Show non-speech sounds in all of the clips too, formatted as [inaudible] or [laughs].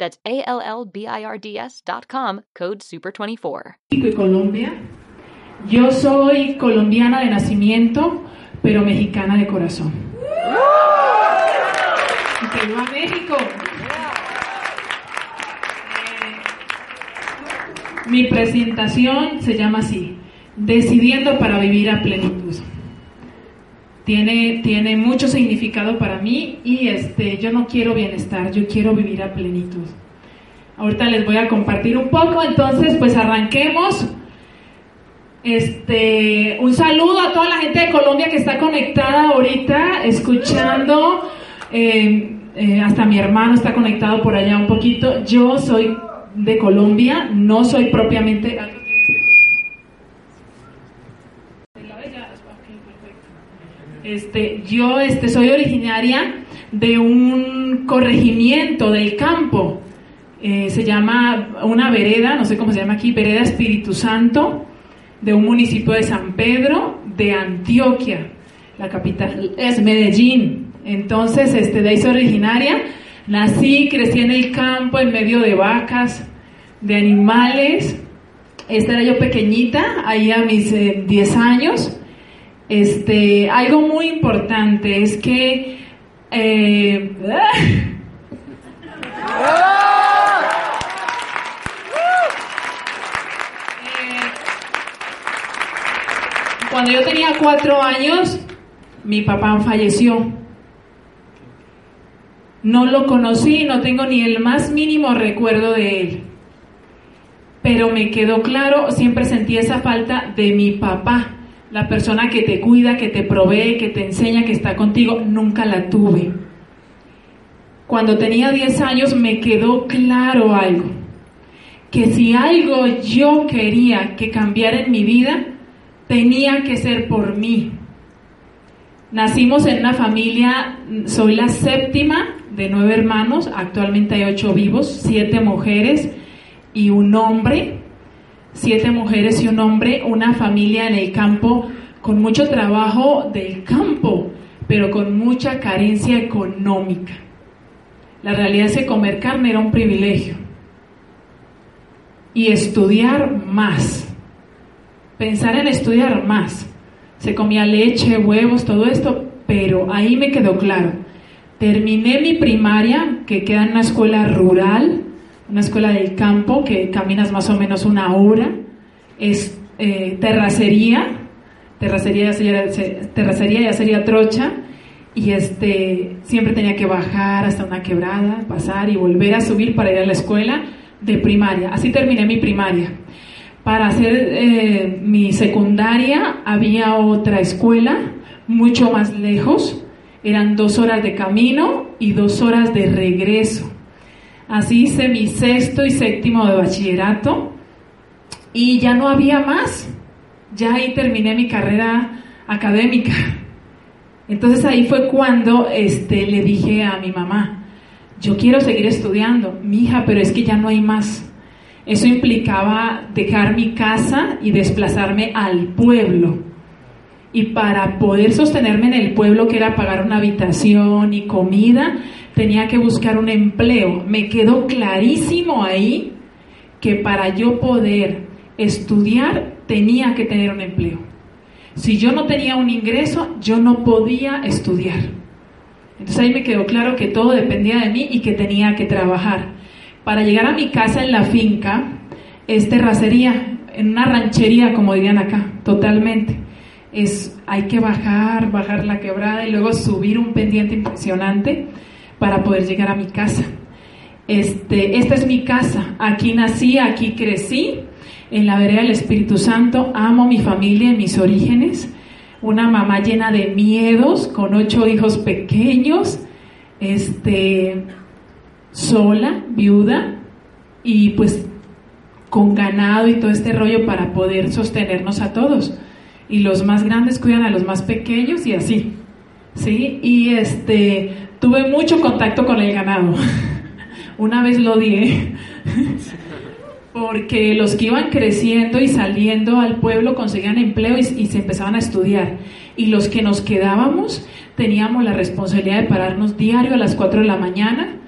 That's A-L-L-B-I-R-D-S dot com, code SUPER24. y Colombia. Yo soy colombiana de nacimiento, pero mexicana de corazón. ¡Que viva México! Mi presentación se llama así, Decidiendo para vivir a plenitud. Tiene, tiene mucho significado para mí y este, yo no quiero bienestar, yo quiero vivir a plenitud. Ahorita les voy a compartir un poco, entonces pues arranquemos. Este, un saludo a toda la gente de Colombia que está conectada ahorita, escuchando. Eh, eh, hasta mi hermano está conectado por allá un poquito. Yo soy de Colombia, no soy propiamente. Este, yo este, soy originaria de un corregimiento del campo. Eh, se llama una vereda, no sé cómo se llama aquí, Vereda Espíritu Santo, de un municipio de San Pedro, de Antioquia. La capital es Medellín. Entonces, este, de ahí soy originaria. Nací, crecí en el campo, en medio de vacas, de animales. Esta era yo pequeñita, ahí a mis 10 eh, años. Este, algo muy importante es que eh, [laughs] cuando yo tenía cuatro años, mi papá falleció. No lo conocí, no tengo ni el más mínimo recuerdo de él. Pero me quedó claro, siempre sentí esa falta de mi papá la persona que te cuida, que te provee, que te enseña, que está contigo, nunca la tuve. Cuando tenía 10 años me quedó claro algo, que si algo yo quería que cambiara en mi vida, tenía que ser por mí. Nacimos en una familia, soy la séptima de nueve hermanos, actualmente hay ocho vivos, siete mujeres y un hombre siete mujeres y un hombre, una familia en el campo con mucho trabajo del campo, pero con mucha carencia económica. La realidad es que comer carne era un privilegio. Y estudiar más. Pensar en estudiar más. Se comía leche, huevos, todo esto, pero ahí me quedó claro. Terminé mi primaria, que queda en una escuela rural, una escuela del campo que caminas más o menos una hora, es eh, terracería, terracería ya, sería, terracería ya sería trocha, y este, siempre tenía que bajar hasta una quebrada, pasar y volver a subir para ir a la escuela de primaria. Así terminé mi primaria. Para hacer eh, mi secundaria había otra escuela mucho más lejos, eran dos horas de camino y dos horas de regreso. Así hice mi sexto y séptimo de bachillerato y ya no había más. Ya ahí terminé mi carrera académica. Entonces ahí fue cuando este, le dije a mi mamá, yo quiero seguir estudiando, mi hija, pero es que ya no hay más. Eso implicaba dejar mi casa y desplazarme al pueblo. Y para poder sostenerme en el pueblo, que era pagar una habitación y comida, tenía que buscar un empleo. Me quedó clarísimo ahí que para yo poder estudiar tenía que tener un empleo. Si yo no tenía un ingreso, yo no podía estudiar. Entonces ahí me quedó claro que todo dependía de mí y que tenía que trabajar. Para llegar a mi casa en la finca es terracería. en una ranchería, como dirían acá, totalmente. Es, hay que bajar, bajar la quebrada y luego subir un pendiente impresionante para poder llegar a mi casa. Este, esta es mi casa, aquí nací, aquí crecí, en la vereda del Espíritu Santo, amo mi familia y mis orígenes, una mamá llena de miedos, con ocho hijos pequeños, este, sola, viuda, y pues con ganado y todo este rollo para poder sostenernos a todos. Y los más grandes cuidan a los más pequeños y así. ¿Sí? Y este tuve mucho contacto con el ganado. [laughs] Una vez lo di [laughs] porque los que iban creciendo y saliendo al pueblo conseguían empleo y, se empezaban a estudiar. Y los que nos quedábamos teníamos la responsabilidad de pararnos diario a las 4 de la mañana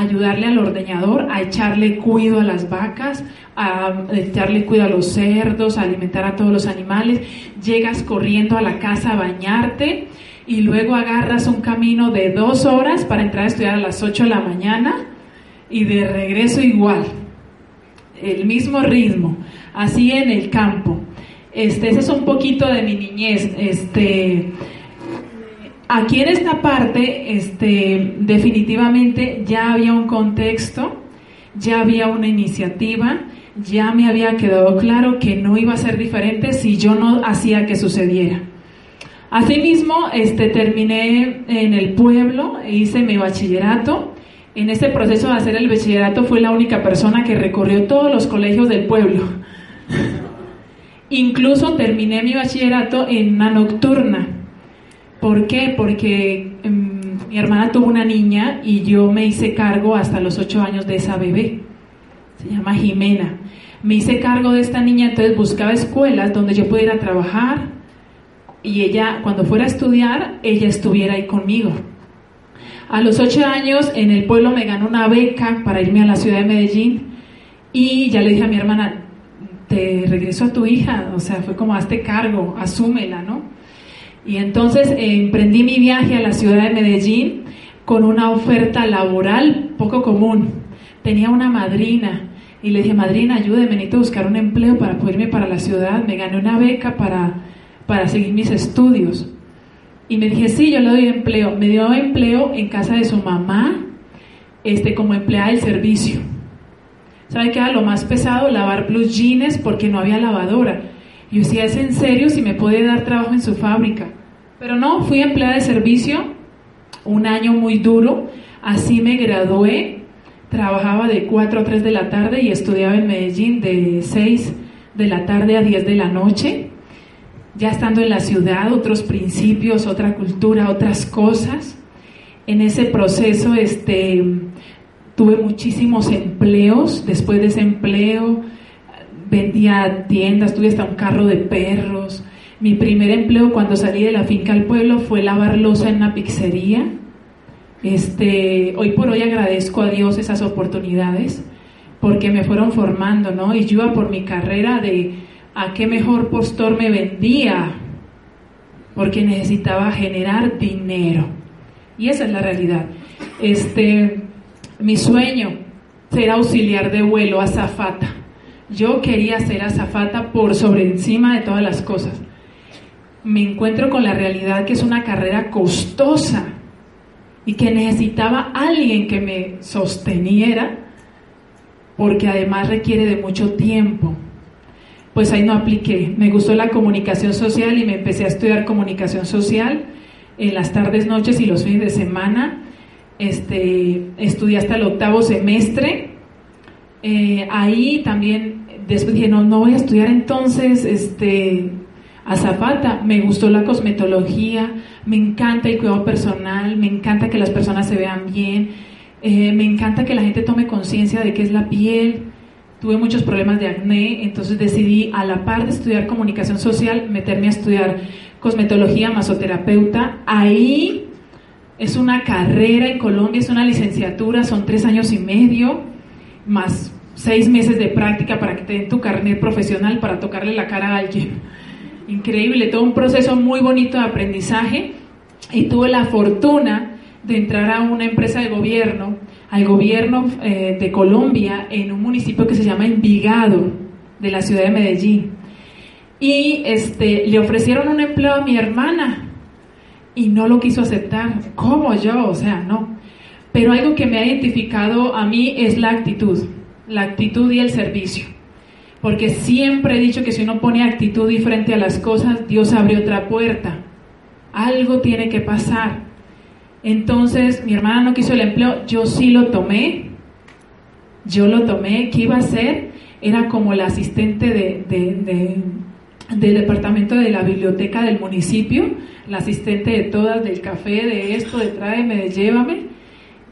ayudarle al ordeñador, a echarle cuido a las vacas, a echarle cuido a los cerdos, a alimentar a todos los animales. Llegas corriendo a la casa a bañarte y luego agarras un camino de dos horas para entrar a estudiar a las 8 de la mañana y de regreso igual. El mismo ritmo, así en el campo. Este, ese es un poquito de mi niñez. Este, Aquí en esta parte, este, definitivamente ya había un contexto, ya había una iniciativa, ya me había quedado claro que no iba a ser diferente si yo no hacía que sucediera. Asimismo, este, terminé en el pueblo, e hice mi bachillerato. En este proceso de hacer el bachillerato fue la única persona que recorrió todos los colegios del pueblo. [laughs] Incluso terminé mi bachillerato en una nocturna. ¿Por qué? Porque em, mi hermana tuvo una niña y yo me hice cargo hasta los ocho años de esa bebé. Se llama Jimena. Me hice cargo de esta niña, entonces buscaba escuelas donde yo pudiera trabajar y ella, cuando fuera a estudiar, ella estuviera ahí conmigo. A los ocho años en el pueblo me ganó una beca para irme a la ciudad de Medellín y ya le dije a mi hermana, te regreso a tu hija, o sea, fue como hazte cargo, asúmela, ¿no? Y entonces eh, emprendí mi viaje a la ciudad de Medellín con una oferta laboral poco común. Tenía una madrina y le dije, madrina, ayúdeme, necesito buscar un empleo para poder irme para la ciudad. Me gané una beca para, para seguir mis estudios. Y me dije, sí, yo le doy empleo. Me dio empleo en casa de su mamá, este, como empleada del servicio. ¿Sabe qué era lo más pesado? Lavar blue jeans porque no había lavadora. Yo decía, ¿es en serio si me puede dar trabajo en su fábrica? Pero no, fui empleada de servicio, un año muy duro, así me gradué, trabajaba de 4 a 3 de la tarde y estudiaba en Medellín de 6 de la tarde a 10 de la noche, ya estando en la ciudad, otros principios, otra cultura, otras cosas. En ese proceso este, tuve muchísimos empleos, después de ese empleo vendía tiendas, tuve hasta un carro de perros. Mi primer empleo cuando salí de la finca al pueblo fue lavar losa en una pizzería. Este, hoy por hoy agradezco a Dios esas oportunidades porque me fueron formando, ¿no? Y yo por mi carrera de a qué mejor postor me vendía, porque necesitaba generar dinero. Y esa es la realidad. Este, mi sueño ser auxiliar de vuelo, azafata. Yo quería ser azafata por sobre encima de todas las cosas. Me encuentro con la realidad que es una carrera costosa y que necesitaba alguien que me sosteniera porque además requiere de mucho tiempo. Pues ahí no apliqué. Me gustó la comunicación social y me empecé a estudiar comunicación social en las tardes, noches y los fines de semana. Este, estudié hasta el octavo semestre eh, ahí también, después dije, no, no voy a estudiar entonces este, a Zapata. Me gustó la cosmetología, me encanta el cuidado personal, me encanta que las personas se vean bien, eh, me encanta que la gente tome conciencia de qué es la piel. Tuve muchos problemas de acné, entonces decidí a la par de estudiar comunicación social, meterme a estudiar cosmetología, masoterapeuta. Ahí es una carrera en Colombia, es una licenciatura, son tres años y medio, más seis meses de práctica para que te den tu carnet profesional para tocarle la cara a alguien. Increíble, todo un proceso muy bonito de aprendizaje y tuve la fortuna de entrar a una empresa de gobierno, al gobierno eh, de Colombia, en un municipio que se llama Envigado. de la ciudad de Medellín. Y este, le ofrecieron un empleo a mi hermana y no lo quiso aceptar. ¿Cómo yo? O sea, no. Pero algo que me ha identificado a mí es la actitud, la actitud y el servicio. Porque siempre he dicho que si uno pone actitud y frente a las cosas, Dios abre otra puerta. Algo tiene que pasar. Entonces, mi hermana no quiso el empleo, yo sí lo tomé. Yo lo tomé. ¿Qué iba a hacer? Era como el asistente de, del departamento de la biblioteca del municipio, la asistente de todas, del café, de esto, de tráeme, de llévame.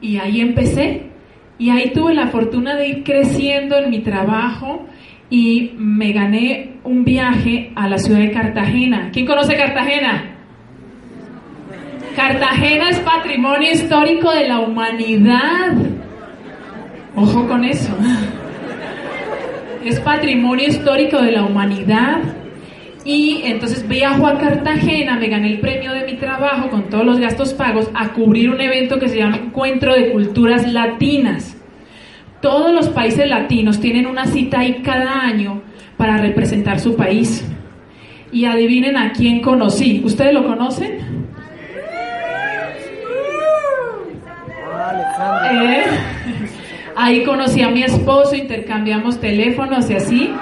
Y ahí empecé. Y ahí tuve la fortuna de ir creciendo en mi trabajo y me gané un viaje a la ciudad de Cartagena. ¿Quién conoce Cartagena? Cartagena es patrimonio histórico de la humanidad. Ojo con eso. Es patrimonio histórico de la humanidad. Y entonces viajo a Cartagena, me gané el premio de mi trabajo con todos los gastos pagos a cubrir un evento que se llama Encuentro de Culturas Latinas. Todos los países latinos tienen una cita ahí cada año para representar su país. Y adivinen a quién conocí. ¿Ustedes lo conocen? Eh, ahí conocí a mi esposo, intercambiamos teléfonos y así.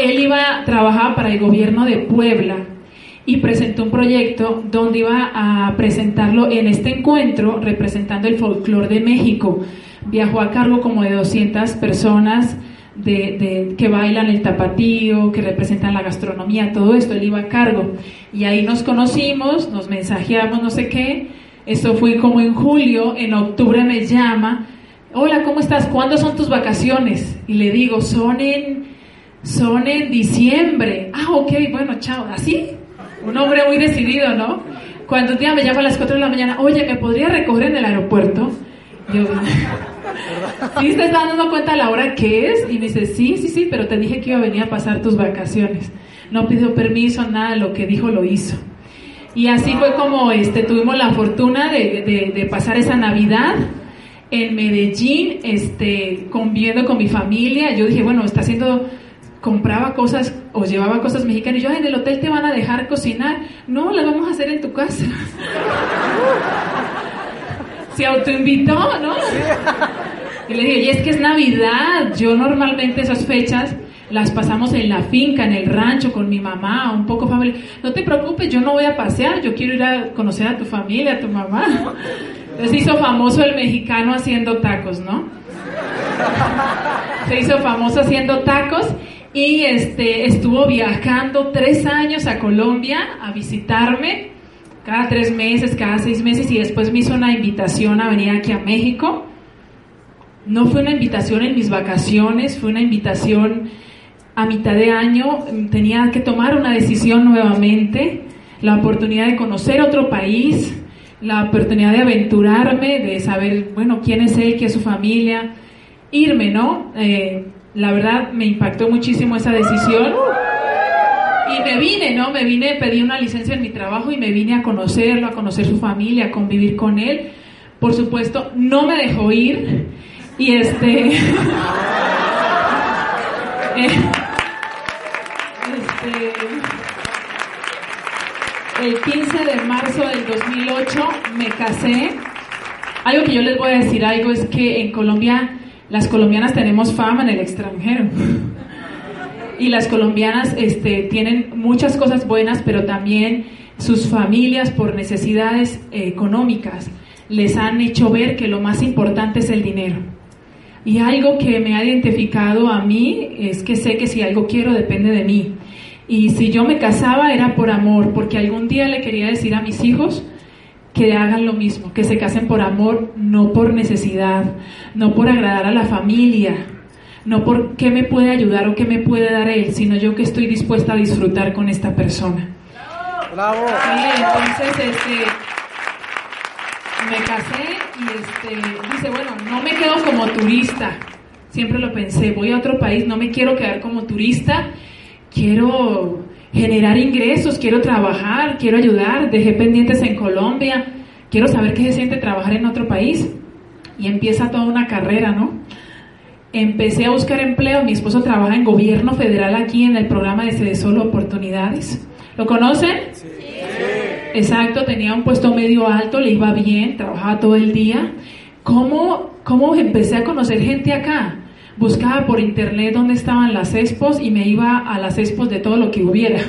Él iba a trabajar para el gobierno de Puebla y presentó un proyecto donde iba a presentarlo en este encuentro representando el folclore de México. Viajó a cargo como de 200 personas de, que bailan el tapatío, que representan la gastronomía, todo esto, él iba a cargo. Y ahí nos conocimos, nos mensajeamos, no sé qué. Esto fue como en julio, en octubre me llama hola, ¿cómo estás? ¿Cuándo son tus vacaciones? Y le digo, son en, son en diciembre. Ah, ok, bueno, chao. ¿Así? Un hombre muy decidido, ¿no? Cuando un día me llama a las 4 de la mañana, oye, ¿me podría recoger en el aeropuerto? Yo, [laughs] ¿sí te estás dando cuenta la hora que es? Y me dice, sí, sí, sí, pero te dije que iba a venir a pasar tus vacaciones. No pidió permiso, nada, lo que dijo lo hizo. Y así fue como este, tuvimos la fortuna de, de, de pasar esa Navidad en Medellín, este, conviviendo con mi familia. Yo dije, bueno, está haciendo, compraba cosas o llevaba cosas mexicanas. Y yo, en el hotel te van a dejar cocinar. No, las vamos a hacer en tu casa. [laughs] Se autoinvitó, ¿no? Y le dije, y es que es Navidad. Yo normalmente esas fechas las pasamos en la finca, en el rancho, con mi mamá, un poco familia. No te preocupes, yo no voy a pasear, yo quiero ir a conocer a tu familia, a tu mamá. Se hizo famoso el mexicano haciendo tacos, ¿no? Se hizo famoso haciendo tacos y este, estuvo viajando tres años a Colombia a visitarme, cada tres meses, cada seis meses, y después me hizo una invitación a venir aquí a México. No fue una invitación en mis vacaciones, fue una invitación a mitad de año, tenía que tomar una decisión nuevamente, la oportunidad de conocer otro país, la oportunidad de aventurarme, de saber, bueno, quién es él, qué es su familia, irme, ¿no? Eh, la verdad me impactó muchísimo esa decisión. Y me vine, ¿no? Me vine, pedí una licencia en mi trabajo y me vine a conocerlo, a conocer su familia, a convivir con él. Por supuesto, no me dejó ir. Y este. [laughs] eh, este el 15 de marzo del 2008 me casé. Algo que yo les voy a decir algo es que en Colombia las colombianas tenemos fama en el extranjero. Y las colombianas este, tienen muchas cosas buenas, pero también sus familias por necesidades eh, económicas les han hecho ver que lo más importante es el dinero. Y algo que me ha identificado a mí es que sé que si algo quiero depende de mí. Y si yo me casaba era por amor, porque algún día le quería decir a mis hijos que hagan lo mismo, que se casen por amor, no por necesidad, no por agradar a la familia, no por qué me puede ayudar o qué me puede dar él, sino yo que estoy dispuesta a disfrutar con esta persona. Bravo. Sí, entonces este me casé y este dice, bueno, no me quedo como turista. Siempre lo pensé, voy a otro país, no me quiero quedar como turista quiero generar ingresos, quiero trabajar, quiero ayudar, dejé pendientes en Colombia, quiero saber qué se siente trabajar en otro país. Y empieza toda una carrera, ¿no? Empecé a buscar empleo, mi esposo trabaja en gobierno federal aquí en el programa de Solo Oportunidades. ¿Lo conocen? Sí. Exacto, tenía un puesto medio alto, le iba bien, trabajaba todo el día. ¿Cómo, ¿Cómo empecé a conocer gente acá? Buscaba por internet dónde estaban las expos y me iba a las expos de todo lo que hubiera.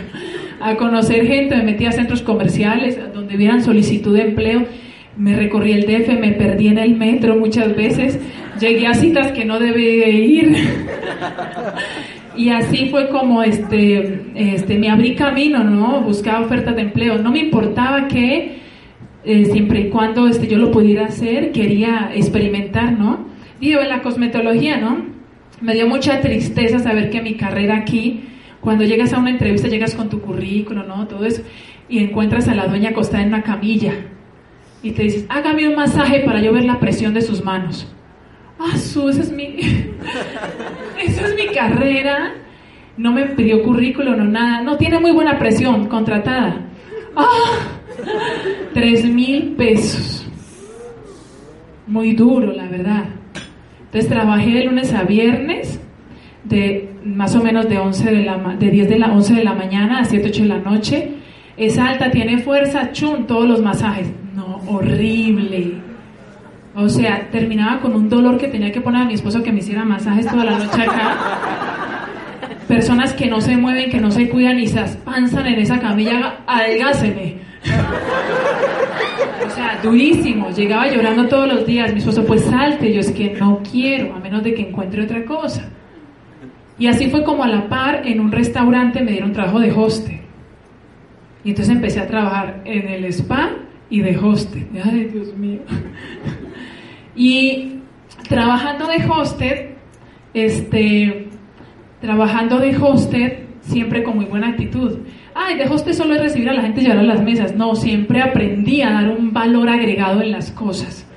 A conocer gente, me metía a centros comerciales donde hubieran solicitud de empleo. Me recorrí el DF, me perdí en el metro muchas veces. Llegué a citas que no debía ir. Y así fue como este, este, me abrí camino, ¿no? Buscaba ofertas de empleo. No me importaba que eh, siempre y cuando este, yo lo pudiera hacer, quería experimentar, ¿no? Digo, en la cosmetología, ¿no? Me dio mucha tristeza saber que mi carrera aquí, cuando llegas a una entrevista, llegas con tu currículo, ¿no? Todo eso, y encuentras a la dueña acostada en una camilla y te dices, hágame un masaje para yo ver la presión de sus manos. Ah, su, esa es mi, [laughs] esa es mi carrera. No me pidió currículo, no nada. No, tiene muy buena presión, contratada. Ah, tres mil pesos. Muy duro, la verdad. Entonces trabajé de lunes a viernes, de más o menos de, 11 de, la, de 10 de la 11 de la mañana a 7, 8 de la noche. Es alta, tiene fuerza, chum, todos los masajes. No, horrible o sea, terminaba con un dolor que tenía que poner a mi esposo que me hiciera masajes toda la noche acá. Personas que no se mueven, que no se cuidan y se aspanzan en esa camilla, adelgáceme. O sea, durísimo. Llegaba llorando todos los días. Mi esposo, pues salte. Yo es que no quiero, a menos de que encuentre otra cosa. Y así fue como a la par en un restaurante me dieron trabajo de hoste. Y entonces empecé a trabajar en el spa y de hoste. Ay, Dios mío. Y trabajando de hosted, este, trabajando de hosted siempre con muy buena actitud. Ay, de hosted solo es recibir a la gente y llevar a las mesas. No, siempre aprendí a dar un valor agregado en las cosas,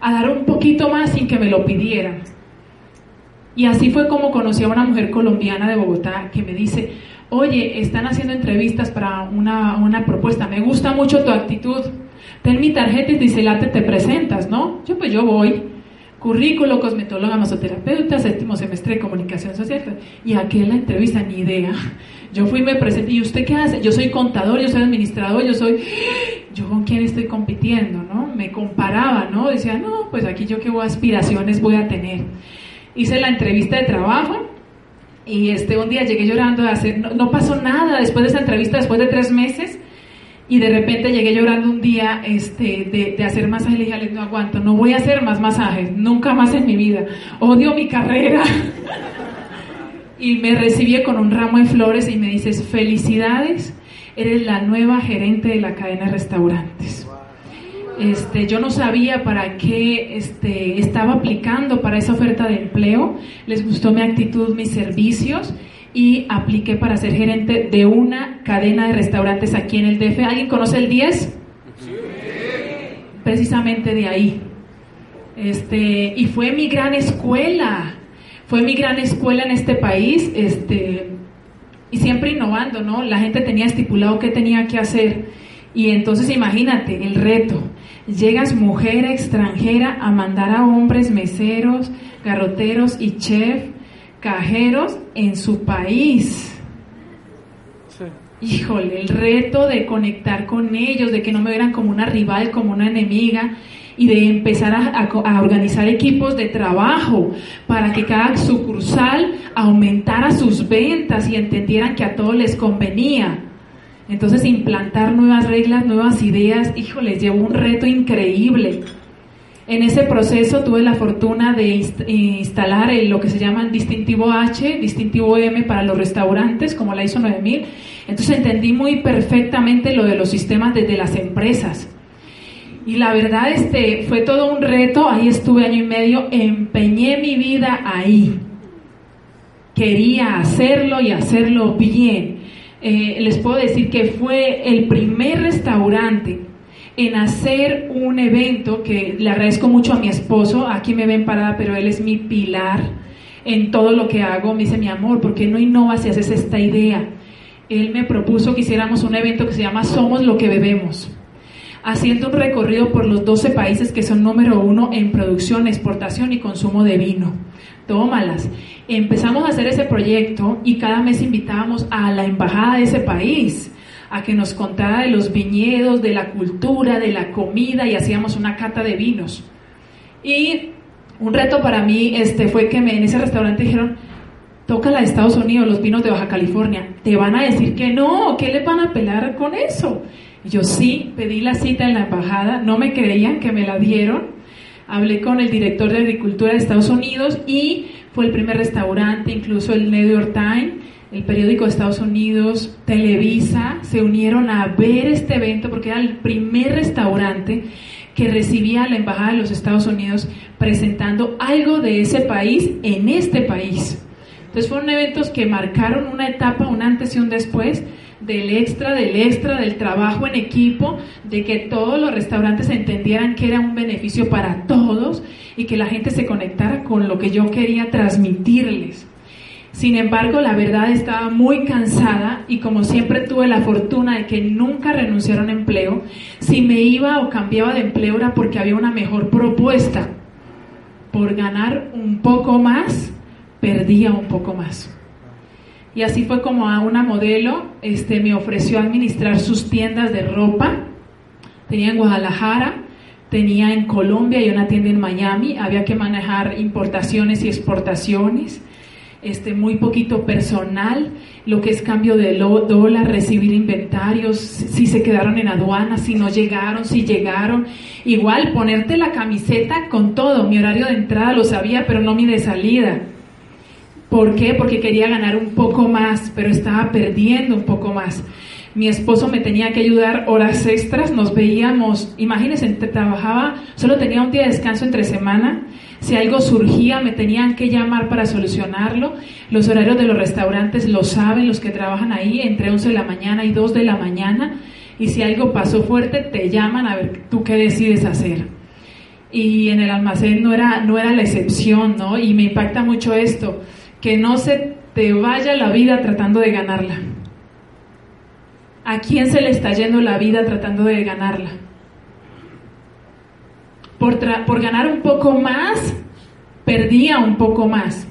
a dar un poquito más sin que me lo pidieran. Y así fue como conocí a una mujer colombiana de Bogotá que me dice, oye, están haciendo entrevistas para una, una propuesta, me gusta mucho tu actitud ten mi tarjeta y dice, late, te presentas, ¿no? Yo pues yo voy, currículo, cosmetóloga, masoterapeuta, séptimo semestre de comunicación social, y aquí en la entrevista, ni idea. Yo fui, me presenté, ¿y usted qué hace? Yo soy contador, yo soy administrador, yo soy, [gasps] yo con quién estoy compitiendo, ¿no? Me comparaba, ¿no? Decía, no, pues aquí yo qué aspiraciones voy a tener. Hice la entrevista de trabajo, y este, un día llegué llorando a hacer, no, no pasó nada después de esa entrevista, después de tres meses, y de repente llegué llorando un día este, de, de hacer masajes y le dije, no aguanto, no voy a hacer más masajes, nunca más en mi vida, odio mi carrera. [laughs] y me recibí con un ramo de flores y me dices, felicidades, eres la nueva gerente de la cadena de restaurantes. Este, yo no sabía para qué este, estaba aplicando para esa oferta de empleo, les gustó mi actitud, mis servicios y apliqué para ser gerente de una cadena de restaurantes aquí en el DF. ¿Alguien conoce el 10? Precisamente de ahí. Este, y fue mi gran escuela. Fue mi gran escuela en este país, este, y siempre innovando, ¿no? La gente tenía estipulado qué tenía que hacer. Y entonces imagínate el reto. Llegas mujer extranjera a mandar a hombres meseros, garroteros y chef cajeros en su país. Híjole, el reto de conectar con ellos, de que no me vieran como una rival, como una enemiga, y de empezar a, organizar equipos de trabajo para que cada sucursal aumentara sus ventas y entendieran que a todos les convenía. Entonces, implantar nuevas reglas, nuevas ideas, híjole, llevó un reto increíble. En ese proceso tuve la fortuna de instalar lo que se llama distintivo H, distintivo M para los restaurantes, como la ISO 9000. Entonces entendí muy perfectamente lo de los sistemas desde las empresas. Y la verdad este, fue todo un reto, ahí estuve año y medio, empeñé mi vida ahí. Quería hacerlo y hacerlo bien. Eh, les puedo decir que fue el primer restaurante en hacer un evento que le agradezco mucho a mi esposo, aquí me ven parada, pero él es mi pilar en todo lo que hago. Me dice, mi amor, ¿por qué no innovas y haces esta idea? él me propuso que hiciéramos un evento que se llama Somos lo que bebemos, haciendo un recorrido por los 12 países que son número uno en producción, exportación y consumo de vino. Tómalas. Empezamos a hacer ese proyecto y cada mes invitábamos a la embajada de ese país a que nos contara de los viñedos, de la cultura, de la comida y hacíamos una cata de vinos. Y un reto para mí este, fue que me, en ese restaurante dijeron, toca la de Estados Unidos, los vinos de Baja California. Te van a decir que no, ¿qué le van a pelar con eso? Yo sí, pedí la cita en la embajada, no me creían que me la dieron. Hablé con el director de Agricultura de Estados Unidos y fue el primer restaurante, incluso el New York Times, el periódico de Estados Unidos, Televisa, se unieron a ver este evento porque era el primer restaurante que recibía a la Embajada de los Estados Unidos presentando algo de ese país en este país. Entonces fueron eventos que marcaron una etapa, un antes y un después del extra, del extra, del trabajo en equipo, de que todos los restaurantes entendieran que era un beneficio para todos y que la gente se conectara con lo que yo quería transmitirles. Sin embargo, la verdad estaba muy cansada y como siempre tuve la fortuna de que nunca renunciaron a empleo, si me iba o cambiaba de empleo era porque había una mejor propuesta. Por ganar un poco más, perdía un poco más. Y así fue como a una modelo este, me ofreció administrar sus tiendas de ropa. Tenía en Guadalajara, tenía en Colombia y una tienda en Miami. Había que manejar importaciones y exportaciones este, muy poquito personal, lo que es cambio de dólar, recibir inventarios, si se quedaron en aduana, si no llegaron, si llegaron. Igual, ponerte la camiseta con todo. Mi horario de entrada lo sabía, pero no mi de salida. ¿Por qué? Porque quería ganar un poco más, pero estaba perdiendo un poco más. Mi esposo me tenía que ayudar horas extras, nos veíamos, imagínense, trabajaba, solo tenía un día de descanso entre semana si algo surgía, me tenían que llamar para solucionarlo. Los horarios de los restaurantes lo saben, los que trabajan ahí, entre 11 de la mañana y 2 de la mañana. Y si algo pasó fuerte, te llaman a ver tú qué decides hacer. Y en el almacén no era, no era la excepción, ¿no? Y me impacta mucho esto, que no se te vaya la vida tratando de ganarla. ¿A quién se le está yendo la vida tratando de ganarla? por, ganar un poco más, perdía un poco más.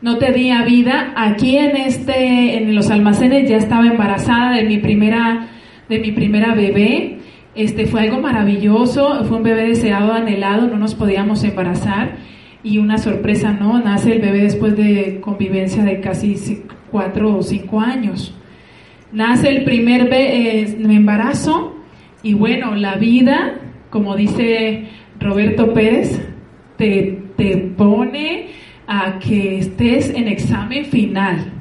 No tenía vida. Aquí en este, en los almacenes ya estaba embarazada de mi primera, de mi primera bebé. Este fue algo maravilloso, fue un bebé deseado, anhelado, no nos podíamos embarazar y una sorpresa, ¿no? Nace el bebé después de convivencia de casi cuatro o cinco años. Nace el primer bebé, eh, embarazo y bueno, la vida como dice Roberto Pérez, te, te pone a que estés en examen final.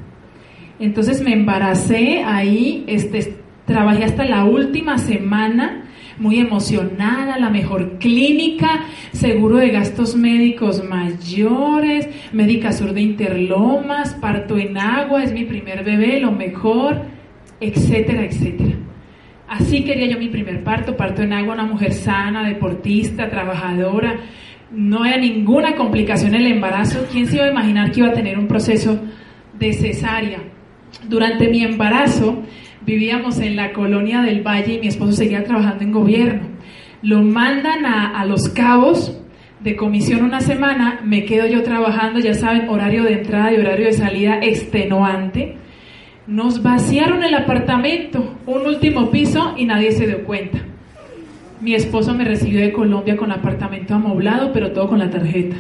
Entonces me embaracé ahí, este, trabajé hasta la última semana, muy emocionada, la mejor clínica, seguro de gastos médicos mayores, médica sur de Interlomas, parto en agua, es mi primer bebé, lo mejor, etcétera, etcétera. Así quería yo mi primer parto, parto en agua, una mujer sana, deportista, trabajadora. No era ninguna complicación el embarazo. ¿Quién se iba a imaginar que iba a tener un proceso de cesárea? Durante mi embarazo vivíamos en la colonia del Valle y mi esposo seguía trabajando en gobierno. Lo mandan a, Los Cabos de comisión una semana, me quedo yo trabajando, ya saben, horario de entrada y horario de salida extenuante nos vaciaron el apartamento, un último piso y nadie se dio cuenta. Mi esposo me recibió de Colombia con apartamento amoblado, pero todo con la tarjeta.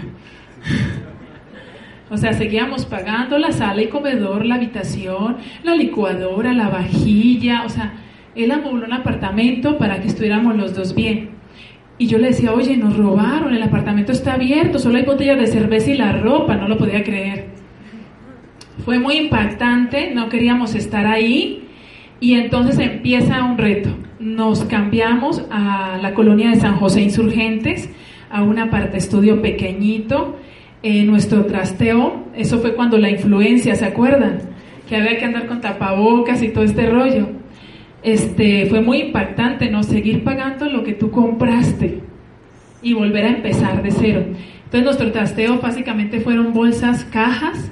O sea, seguíamos pagando la sala y comedor, la habitación, la licuadora, la vajilla. O sea, él amobló un apartamento para que estuviéramos los dos bien. Y yo le decía, oye, nos robaron, el apartamento está abierto, solo hay botellas de cerveza y la ropa, no lo podía creer. Fue muy impactante, no queríamos estar ahí y entonces empieza un reto. Nos cambiamos a la colonia de San José Insurgentes, a una parte estudio pequeñito. Eh, nuestro trasteo, eso fue cuando la influencia, ¿se acuerdan? Que había que andar con tapabocas y todo este rollo. Este, fue muy impactante, ¿no? Seguir pagando lo que tú compraste y volver a empezar de cero. Entonces nuestro trasteo básicamente fueron bolsas, cajas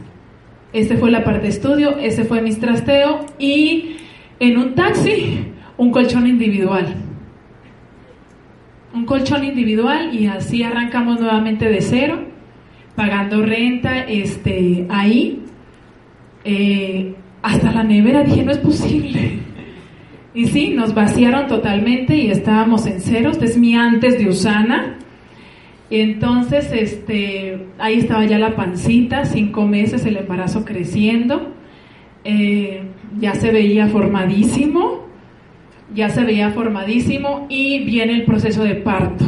Este fue la parte de estudio, ese fue mi trasteo y en un taxi un colchón individual. Un colchón individual y así arrancamos nuevamente de cero, pagando renta este, ahí. Eh, hasta la nevera dije, no es posible. Y sí, nos vaciaron totalmente y estábamos en cero. Este es mi antes de Usana. Entonces, este, ahí estaba ya la pancita, cinco meses, el embarazo creciendo. Eh, ya se veía formadísimo, ya se veía formadísimo y viene el proceso de parto.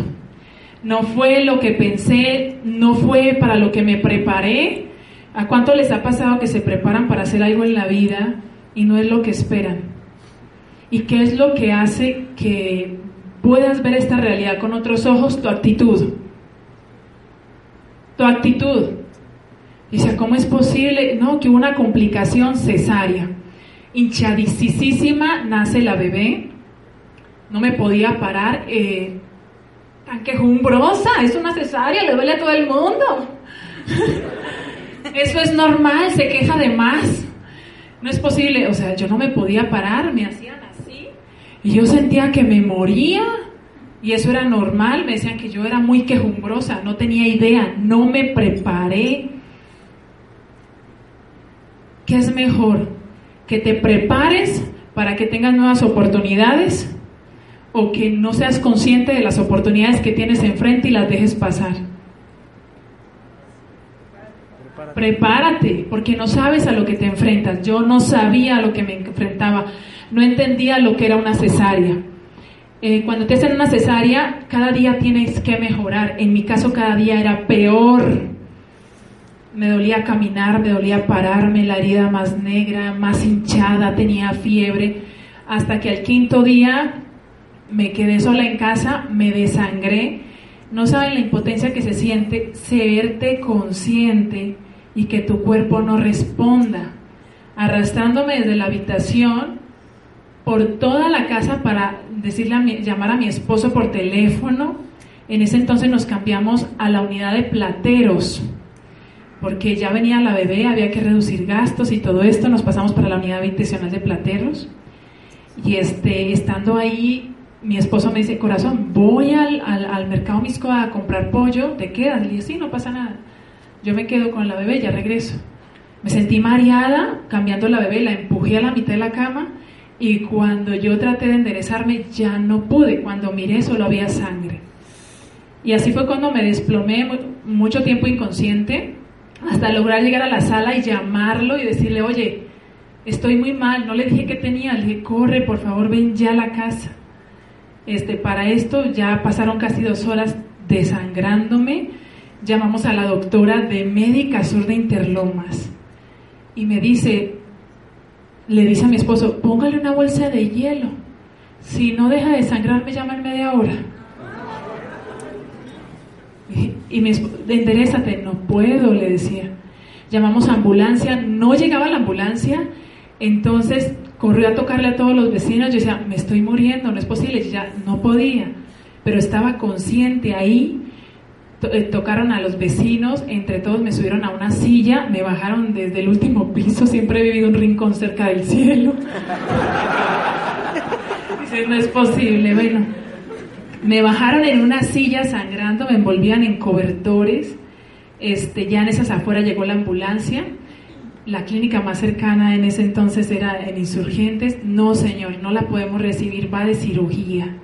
No fue lo que pensé, no fue para lo que me preparé. ¿A cuánto les ha pasado que se preparan para hacer algo en la vida y no es lo que esperan? ¿Y qué es lo que hace que puedas ver esta realidad con otros ojos? Tu actitud. Tu actitud. Dice, ¿cómo es posible? No, que hubo una complicación cesárea. Hinchadicísima, nace la bebé. No me podía parar. Eh, tan quejumbrosa, es una cesárea, le duele a todo el mundo. [laughs] Eso es normal, se queja de más. No es posible, o sea, yo no me podía parar, me hacían y yo sentía que me moría y eso era normal, me decían que yo era muy quejumbrosa, no tenía idea, no me preparé. ¿Qué es mejor? ¿Que te prepares para que tengas nuevas oportunidades o que no seas consciente de las oportunidades que tienes enfrente y las dejes pasar? Prepárate, porque no sabes a lo que te enfrentas. Yo no sabía a lo que me enfrentaba no entendía lo que era una cesárea. Eh, cuando te hacen una cesárea, cada día tienes que mejorar. En mi caso, cada día era peor. Me dolía caminar, me dolía pararme, la herida más negra, más hinchada, tenía fiebre. Hasta que al quinto día me quedé sola en casa, me desangré. No saben la impotencia que se siente serte consciente y que tu cuerpo no responda. Arrastrándome desde la habitación, por toda la casa para decirle a llamar a mi esposo por teléfono. En ese entonces nos cambiamos a la unidad de plateros, porque ya venía la bebé, había que reducir gastos y todo esto. Nos pasamos para la unidad habitacional de plateros. Y este, estando ahí, mi esposo me dice, corazón, voy al, al, mercado Misco a comprar pollo, ¿te quedas? Le dije, sí, no pasa nada. Yo me quedo con la bebé, ya regreso. Me sentí mareada, cambiando la bebé, la empujé a la mitad de la cama y cuando yo traté de enderezarme ya no pude, cuando miré solo había sangre. Y así fue cuando me desplomé mucho tiempo inconsciente hasta lograr llegar a la sala y llamarlo y decirle, oye, estoy muy mal, no le dije que tenía, le dije, corre, por favor, ven ya a la casa. Este, para esto ya pasaron casi dos horas desangrándome, llamamos a la doctora de Médica Sur de Interlomas y me dice, le dice a mi esposo, póngale una bolsa de hielo. Si no deja de sangrar, me llama en media hora. Y me enderezate, no puedo, le decía. Llamamos a ambulancia, no llegaba la ambulancia, entonces corrió a tocarle a todos los vecinos. Yo decía, me estoy muriendo, no es posible, ya no podía, pero estaba consciente ahí eh, tocaron a los vecinos, entre todos me subieron a una silla, me bajaron desde el último piso, siempre he vivido un rincón cerca del cielo. [laughs] Dice, no es posible, bueno. Me bajaron en una silla sangrando, me envolvían en cobertores. Este, ya en esas afuera llegó la ambulancia. La clínica más cercana en ese entonces era en Insurgentes. No, señor, no la podemos recibir, va de cirugía.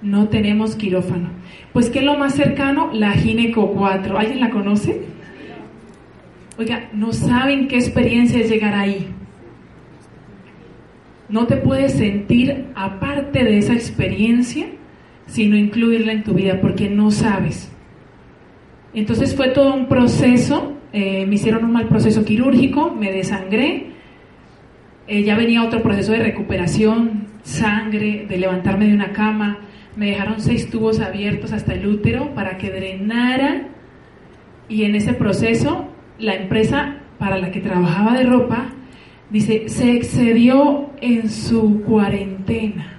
No tenemos quirófano. Pues, ¿qué es lo más cercano? La Gineco 4. ¿Alguien la conoce? Oiga, no saben qué experiencia es llegar ahí. No te puedes sentir aparte de esa experiencia sino incluirla en tu vida porque no sabes. Entonces fue todo un proceso, eh, me hicieron un mal proceso quirúrgico, me desangré, eh, ya venía otro proceso de recuperación, sangre, de levantarme de una cama, me dejaron seis tubos abiertos hasta el útero para que drenara. Y en ese proceso la empresa para la que trabajaba de ropa dice se excedió en su cuarentena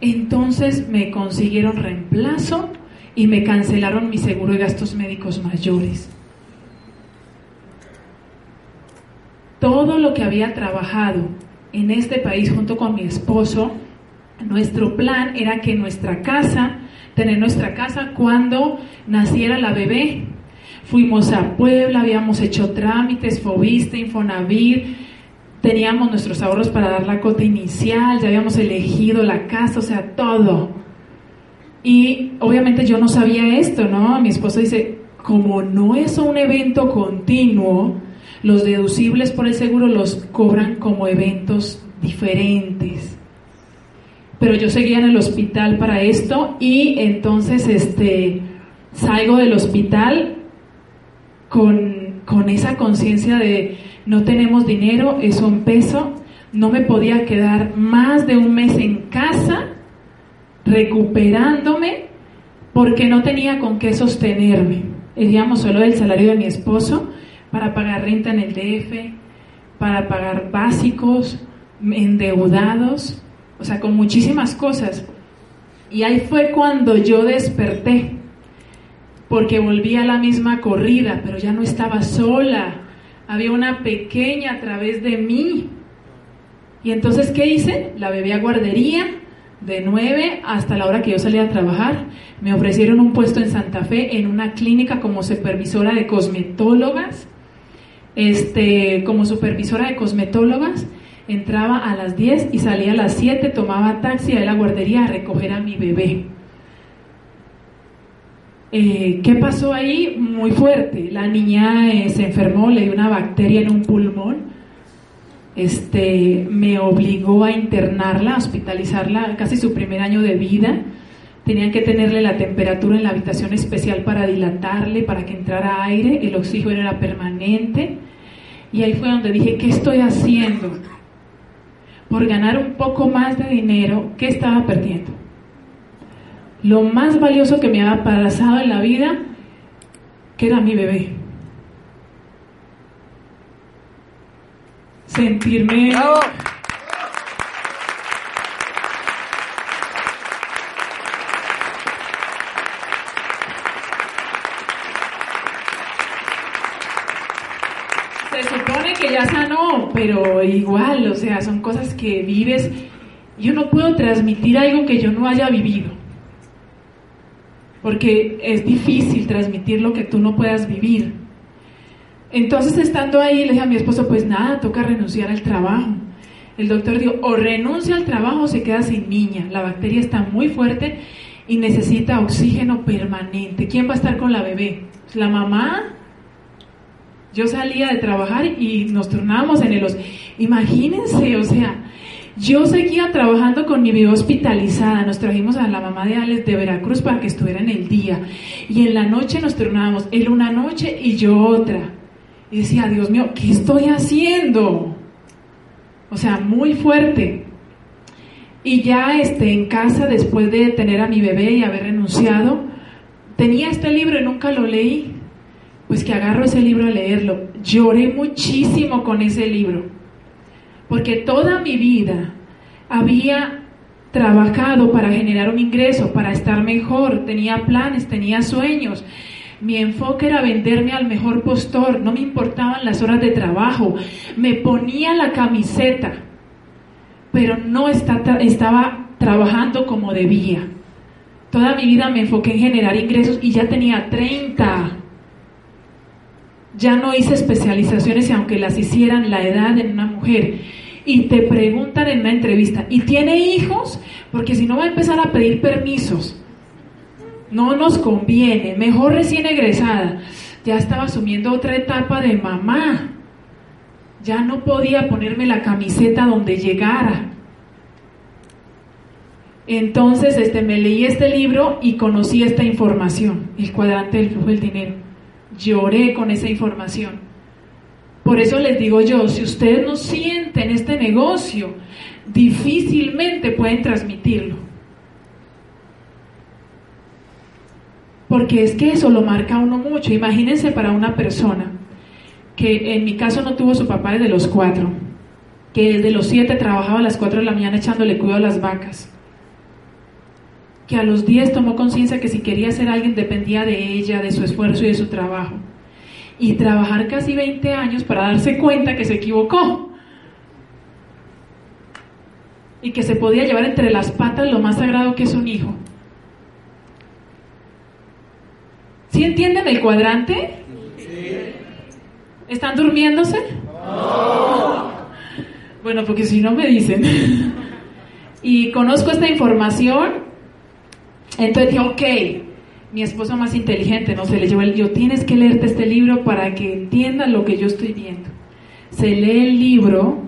entonces me consiguieron reemplazo y me cancelaron mi seguro de gastos médicos mayores todo lo que había trabajado en este país junto con mi esposo, nuestro plan era que nuestra casa, tener nuestra casa cuando naciera la bebé. Fuimos a Puebla, habíamos hecho trámites, Fobiste, Infonavir, teníamos nuestros ahorros para dar la cota inicial, ya habíamos elegido la casa, o sea, todo. Y obviamente yo no sabía esto, ¿no? Mi esposo dice, como no es un evento continuo, los deducibles por el seguro los cobran como eventos diferentes. Pero yo seguía en el hospital para esto y entonces este, salgo del hospital con, con esa conciencia de no tenemos dinero, es un peso, no me podía quedar más de un mes en casa recuperándome porque no tenía con qué sostenerme. Iríamos solo del salario de mi esposo para pagar renta en el DF, para pagar básicos, endeudados, o sea, con muchísimas cosas. Y ahí fue cuando yo desperté, porque volví a la misma corrida, pero ya no estaba sola, había una pequeña a través de mí. Y entonces, ¿qué hice? La bebé a guardería de 9 hasta la hora que yo salía a trabajar. Me ofrecieron un puesto en Santa Fe en una clínica como supervisora de cosmetólogas. Este, como supervisora de cosmetólogas entraba a las 10 y salía a las 7, tomaba taxi a la guardería a recoger a mi bebé. Eh, ¿Qué pasó ahí? Muy fuerte. La niña eh, se enfermó, le dio una bacteria en un pulmón. Este, me obligó a internarla, a hospitalizarla casi su primer año de vida. Tenían que tenerle la temperatura en la habitación especial para dilatarle, para que entrara aire. El oxígeno era permanente. Y ahí fue donde dije, ¿qué estoy haciendo? por ganar un poco más de dinero, ¿qué estaba perdiendo? Lo más valioso que me había pasado en la vida, que era mi bebé. Sentirme... pero igual, o sea, son cosas que vives. Yo no puedo transmitir algo que yo no haya vivido. Porque es difícil transmitir lo que tú no puedas vivir. Entonces, estando ahí, le dije a mi esposo, pues nada, toca renunciar al trabajo. El doctor dijo, o renuncia al trabajo o se queda sin niña. La bacteria está muy fuerte y necesita oxígeno permanente. ¿Quién va a estar con la bebé? ¿La mamá? Yo salía de trabajar y nos turnábamos en el... Imagínense, o sea, yo seguía trabajando con mi vida hospitalizada. Nos trajimos a la mamá de Alex de Veracruz para que estuviera en el día. Y en la noche nos turnábamos, él una noche y yo otra. Y decía, Dios mío, ¿qué estoy haciendo? O sea, muy fuerte. Y ya este, en casa, después de tener a mi bebé y haber renunciado, tenía este libro y nunca lo leí pues que agarro ese libro a leerlo. Lloré muchísimo con ese libro, porque toda mi vida había trabajado para generar un ingreso, para estar mejor, tenía planes, tenía sueños. Mi enfoque era venderme al mejor postor, no me importaban las horas de trabajo, me ponía la camiseta, pero no estaba trabajando como debía. Toda mi vida me enfoqué en generar ingresos y ya tenía 30 ya no hice especializaciones y aunque las hicieran la edad en una mujer y te preguntan en una entrevista, ¿y tiene hijos? Porque si no va a empezar a pedir permisos. No nos conviene, mejor recién egresada. Ya estaba asumiendo otra etapa de mamá. Ya no podía ponerme la camiseta donde llegara. Entonces este, me leí este libro y conocí esta información, el cuadrante del flujo del dinero lloré con esa información. Por eso les digo yo, si ustedes no sienten este negocio, difícilmente pueden transmitirlo. Porque es que eso lo marca uno mucho. Imagínense para una persona que en mi caso no tuvo su papá desde los cuatro, que desde los siete trabajaba a las cuatro de la mañana echándole cuidado a las vacas, que a los 10 tomó conciencia que si quería ser alguien dependía de ella, de su esfuerzo y de su trabajo. y trabajar casi 20 años para darse cuenta que se equivocó. Y que se podía llevar entre las patas lo más sagrado que es un hijo. ¿Sí entienden el cuadrante? ¿Están durmiéndose? Bueno, porque si no me dicen. y conozco esta información, entonces dije, ok, mi esposo más inteligente, no se le llevó el yo, tienes que leerte este libro para que entienda lo que yo estoy viendo. Se lee el libro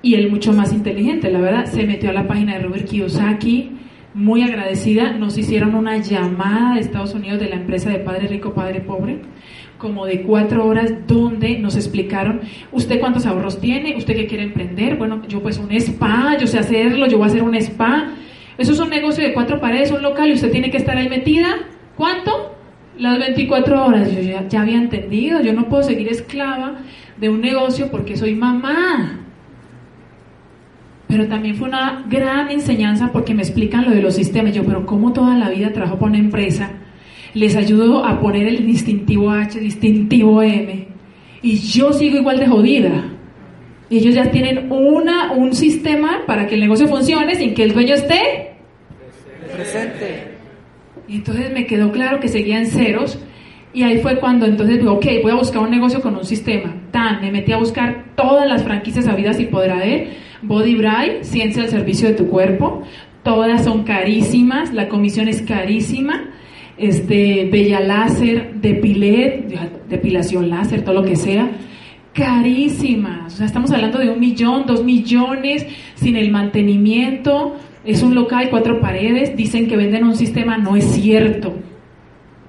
y el mucho más inteligente, la verdad, se metió a la página de Robert Kiyosaki, muy agradecida, nos hicieron una llamada de Estados Unidos de la empresa de Padre Rico, Padre Pobre, como de cuatro horas donde nos explicaron, usted cuántos ahorros tiene, usted qué quiere emprender, bueno, yo pues un spa, yo sé hacerlo, yo voy a hacer un spa, eso es un negocio de cuatro paredes, un local y usted tiene que estar ahí metida, ¿cuánto? Las 24 horas, yo ya, había entendido, yo no puedo seguir esclava de un negocio porque soy mamá. Pero también fue una gran enseñanza porque me explican lo de los sistemas. Yo, pero ¿cómo toda la vida trabajo para una empresa? Les ayudo a poner el distintivo H, distintivo M. Y yo sigo igual de jodida. Ellos ya tienen una, un sistema para que el negocio funcione sin que el dueño esté. Y entonces me quedó claro que seguían ceros. Y ahí fue cuando entonces digo, ok, voy a buscar un negocio con un sistema. Tan, me metí a buscar todas las franquicias habidas y poder haber Body Bright, ciencia al servicio de tu cuerpo. Todas son carísimas, la comisión es carísima. Este, Bella Láser, Depilet, depilación láser, todo lo que sea. Carísimas. O sea, estamos hablando de un millón, dos millones, sin el mantenimiento. Es un local, cuatro paredes. Dicen que venden un sistema, no es cierto.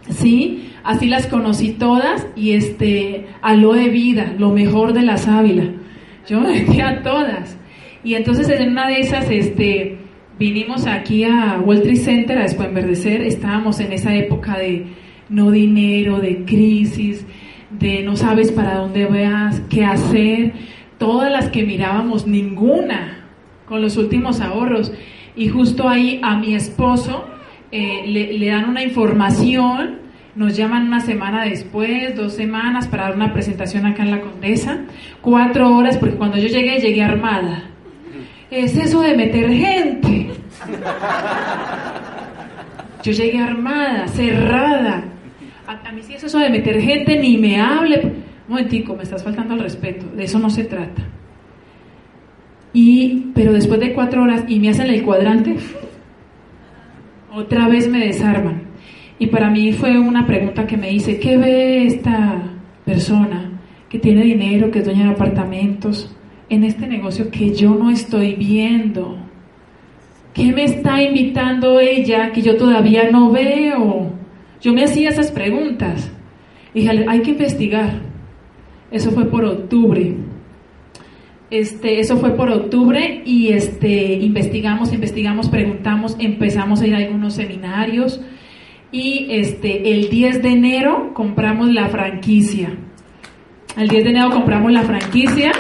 ¿Sí? Así las conocí todas y este, de vida, lo mejor de la sábila. Yo me metí a todas. Y entonces en una de esas, este, vinimos aquí a Trade Center a despuenverdecer, estábamos en esa época de no dinero, de crisis, de no sabes para dónde veas, qué hacer, todas las que mirábamos, ninguna con los últimos ahorros. Y justo ahí a mi esposo eh, le, dan una información, nos llaman una semana después, dos semanas para dar una presentación acá en la Condesa, cuatro horas, porque cuando yo llegué, llegué armada es eso de meter gente. Yo llegué armada, cerrada. A, mí sí es eso de meter gente, ni me hable. Un momentico, me estás faltando al respeto. De eso no se trata. Y, pero después de cuatro horas y me hacen el cuadrante, otra vez me desarman. Y para mí fue una pregunta que me hice, ¿qué ve esta persona que tiene dinero, que es dueña de apartamentos, en este negocio que yo no estoy viendo? ¿Qué me está invitando ella que yo todavía no veo? Yo me hacía esas preguntas. Dije, hay que investigar. Eso fue por octubre. Este, eso fue por octubre y este, investigamos, investigamos, preguntamos, empezamos a ir a algunos seminarios y este, el 10 de enero compramos la franquicia. El 10 de enero compramos la franquicia.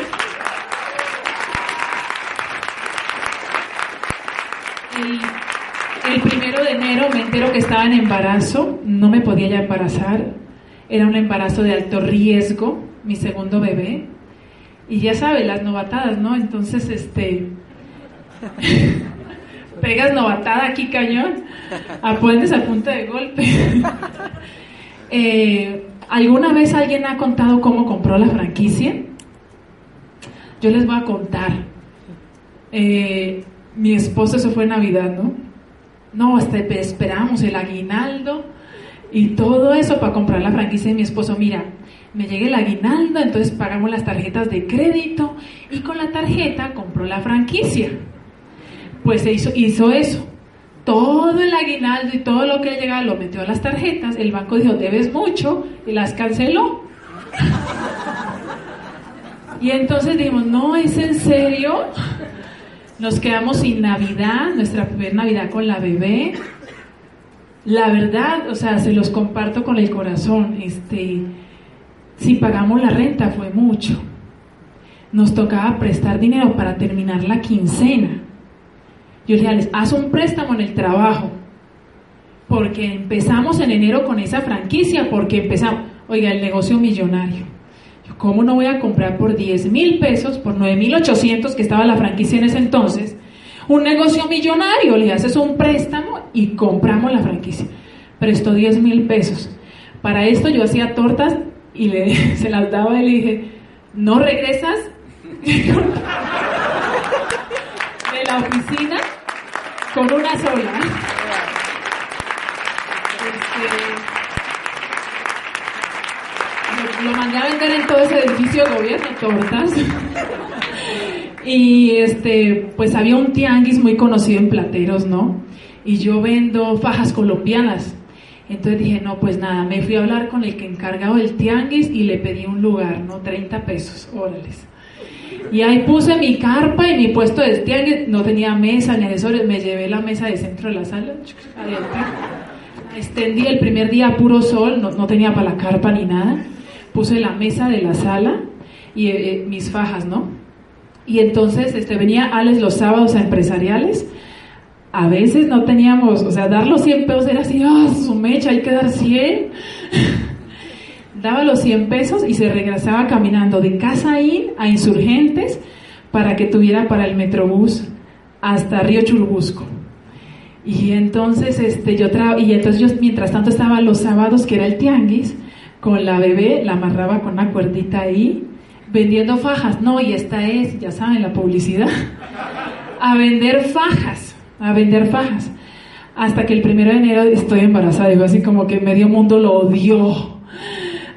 El, primero de enero me entero que estaba en embarazo, no me podía ya embarazar, era un embarazo de alto riesgo, mi segundo bebé, y ya sabe, las novatadas, ¿no? Entonces, este, [laughs] pegas novatada aquí cañón, apuentes a punta de golpe. [laughs] Eh, ¿Alguna vez alguien ha contado cómo compró la franquicia? Yo les voy a contar. Eh, mi esposo, eso fue Navidad, ¿no? No, hasta esperamos el aguinaldo y todo eso para comprar la franquicia de mi esposo. Mira, me llega el aguinaldo, entonces pagamos las tarjetas de crédito y con la tarjeta compró la franquicia. Pues se hizo, eso. Todo el aguinaldo y todo lo que le llegaba lo metió a las tarjetas. El banco dijo, debes mucho y las canceló. [laughs] Y entonces dijimos, no, ¿es en serio? Nos quedamos sin Navidad, nuestra primera Navidad con la bebé. La verdad, o sea, se los comparto con el corazón. Este, si pagamos la renta fue mucho. Nos tocaba prestar dinero para terminar la quincena. Yo le dije, haz un préstamo en el trabajo. Porque empezamos en enero con esa franquicia, porque empezamos. Oiga, el negocio millonario. ¿Cómo no voy a comprar por 10 mil pesos, por 9 mil 800 que estaba la franquicia en ese entonces? Un negocio millonario, le haces un préstamo y compramos la franquicia. Prestó 10 mil pesos. Para esto yo hacía tortas y le, [laughs] se las daba y le dije, no regresas [laughs] de la oficina con una sola. Este, lo mandé a vender en todo ese edificio de gobierno, tortas. [laughs] y este, pues había un tianguis muy conocido en Plateros, ¿no? Y yo vendo fajas colombianas. Entonces dije, no, pues nada, me fui a hablar con el que encargaba del tianguis y le pedí un lugar, ¿no? 30 pesos, órales. Y ahí puse mi carpa y mi puesto de tianguis, no tenía mesa ni asesores, me llevé la mesa de centro de la sala, extendí el primer día puro sol, no, no, tenía para la carpa ni nada, puse la mesa de la sala y eh, eh, mis fajas, ¿no? Y entonces este, venía Alex los sábados a empresariales a veces no teníamos, o sea, dar los 100 pesos era así, ah, su mecha, hay que dar 100. [laughs] Daba los 100 pesos y se regresaba caminando de Casa ahí a Insurgentes para que tuviera para el Metrobús hasta Río Churubusco. Y entonces, este, yo y entonces yo mientras tanto estaba los sábados, que era el tianguis, con la bebé, la amarraba con una cuerdita ahí, vendiendo fajas. No, y esta es, ya saben, la publicidad. [laughs] A vender fajas a vender fajas. Hasta que el primero de enero estoy embarazada y así como que medio mundo lo odió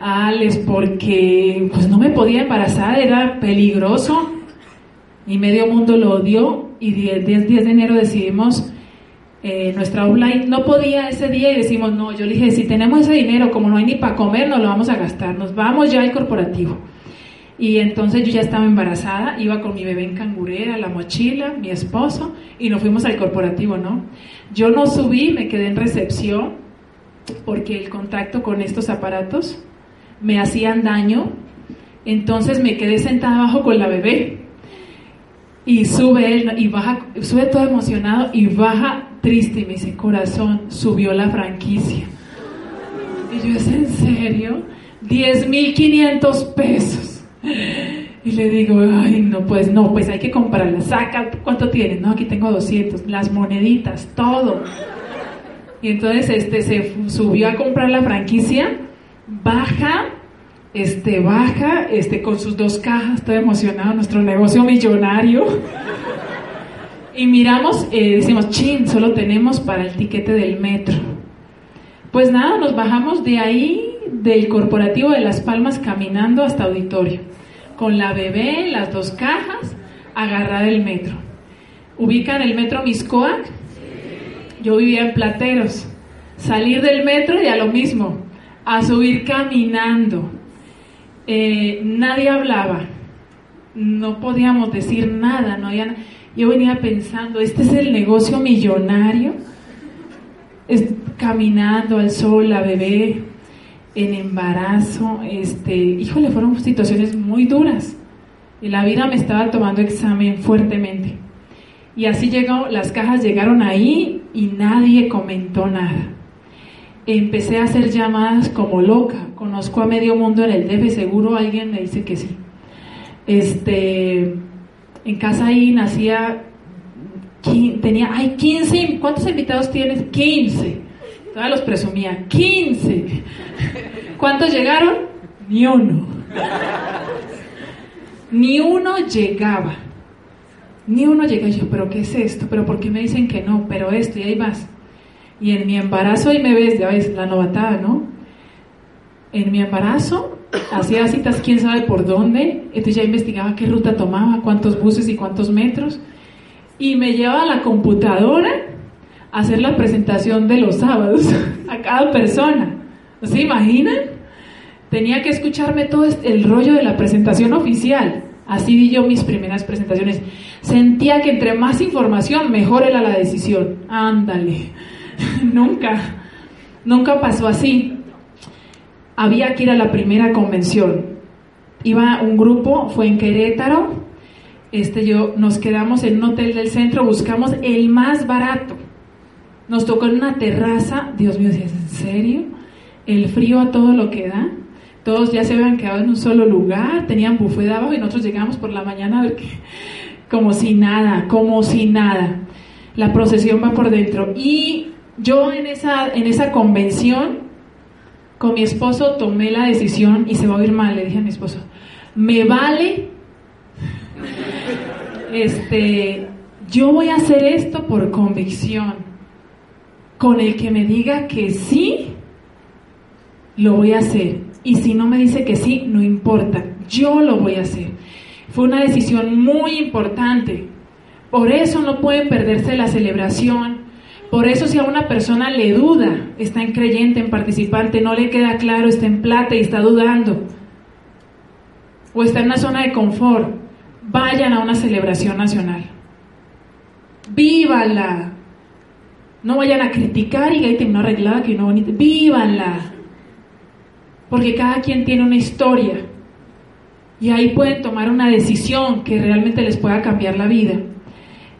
a Alex porque pues no me podía embarazar, era peligroso y medio mundo lo odió y 10, 10, de enero decidimos eh, nuestra offline no podía ese día y decimos no, yo le dije si tenemos ese dinero como no hay ni para comer nos lo vamos a gastar, nos vamos ya al corporativo. Y entonces yo ya estaba embarazada, iba con mi bebé en cangurera, la mochila, mi esposo, y nos fuimos al corporativo, ¿no? Yo no subí, me quedé en recepción, porque el contacto con estos aparatos me hacían daño, entonces me quedé sentada abajo con la bebé. Y sube él, y baja, sube todo emocionado y baja triste y me dice, corazón, subió la franquicia. Y yo, ¿es en serio? 10.500 pesos. Y le digo, ay, no, pues no, pues hay que comprarla. Saca, ¿cuánto tienes? No, aquí tengo 200. Las moneditas, todo. Y entonces este se subió a comprar la franquicia, baja, este, baja, este, con sus dos cajas, estoy emocionado, nuestro negocio millonario. Y miramos, eh, decimos, chin, solo tenemos para el tiquete del metro. Pues nada, nos bajamos de ahí, del corporativo de Las Palmas, caminando hasta auditorio con la bebé, las dos cajas, agarrar el metro. ¿Ubican el metro Miscoac? Yo vivía en Plateros. Salir del metro y a lo mismo, a subir caminando. Eh, nadie hablaba, no podíamos decir nada, no yo venía pensando, este es el negocio millonario, es, caminando al sol, la bebé, en embarazo, este, híjole, fueron situaciones muy duras. Y la vida me estaba tomando examen fuertemente. Y así llegó, las cajas llegaron ahí y nadie comentó nada. Empecé a hacer llamadas como loca. Conozco a medio mundo en el DF, seguro alguien me dice que sí. Este, en casa ahí nacía, tenía, hay 15, ¿cuántos invitados tienes? 15 Todavía los presumía. 15. ¿Cuántos llegaron? Ni uno. Ni uno llegaba. Ni uno llegaba. yo, ¿pero qué es esto? ¿Pero por qué me dicen que no? Pero esto, y ahí vas. Y en mi embarazo, ahí me ves, ya ves, la novatada, ¿no? En mi embarazo, hacía citas quién sabe por dónde. Entonces ya investigaba qué ruta tomaba, cuántos buses y cuántos metros. Y me llevaba a la computadora hacer la presentación de los sábados [laughs] a cada persona. ¿Se imaginan? Tenía que escucharme todo el rollo de la presentación oficial. Así di yo mis primeras presentaciones. Sentía que entre más información, mejor era la decisión. Ándale. [laughs] nunca, nunca pasó así. Había que ir a la primera convención. Iba un grupo, fue en Querétaro. Este yo nos quedamos en un hotel del centro, buscamos el más barato nos tocó en una terraza, Dios mío, ¿es en serio? El frío a todo lo que da. Todos ya se habían quedado en un solo lugar, tenían buffet de abajo y nosotros llegamos por la mañana a ver que, como si nada, como si nada. La procesión va por dentro. Y yo en esa, en esa convención con mi esposo tomé la decisión y se va a oír mal, le dije a mi esposo, me vale, este, yo voy a hacer esto por convicción. Con el que me diga que sí, lo voy a hacer. Y si no me dice que sí, no importa, yo lo voy a hacer. Fue una decisión muy importante. Por eso no pueden perderse la celebración. Por eso si a una persona le duda, está en creyente, en participante, no le queda claro, está en plata y está dudando, o está en una zona de confort, vayan a una celebración nacional. Vívanla. No vayan a criticar y que no arreglada, que no bonita. Vívanla. Porque cada quien tiene una historia. Y ahí pueden tomar una decisión que realmente les pueda cambiar la vida.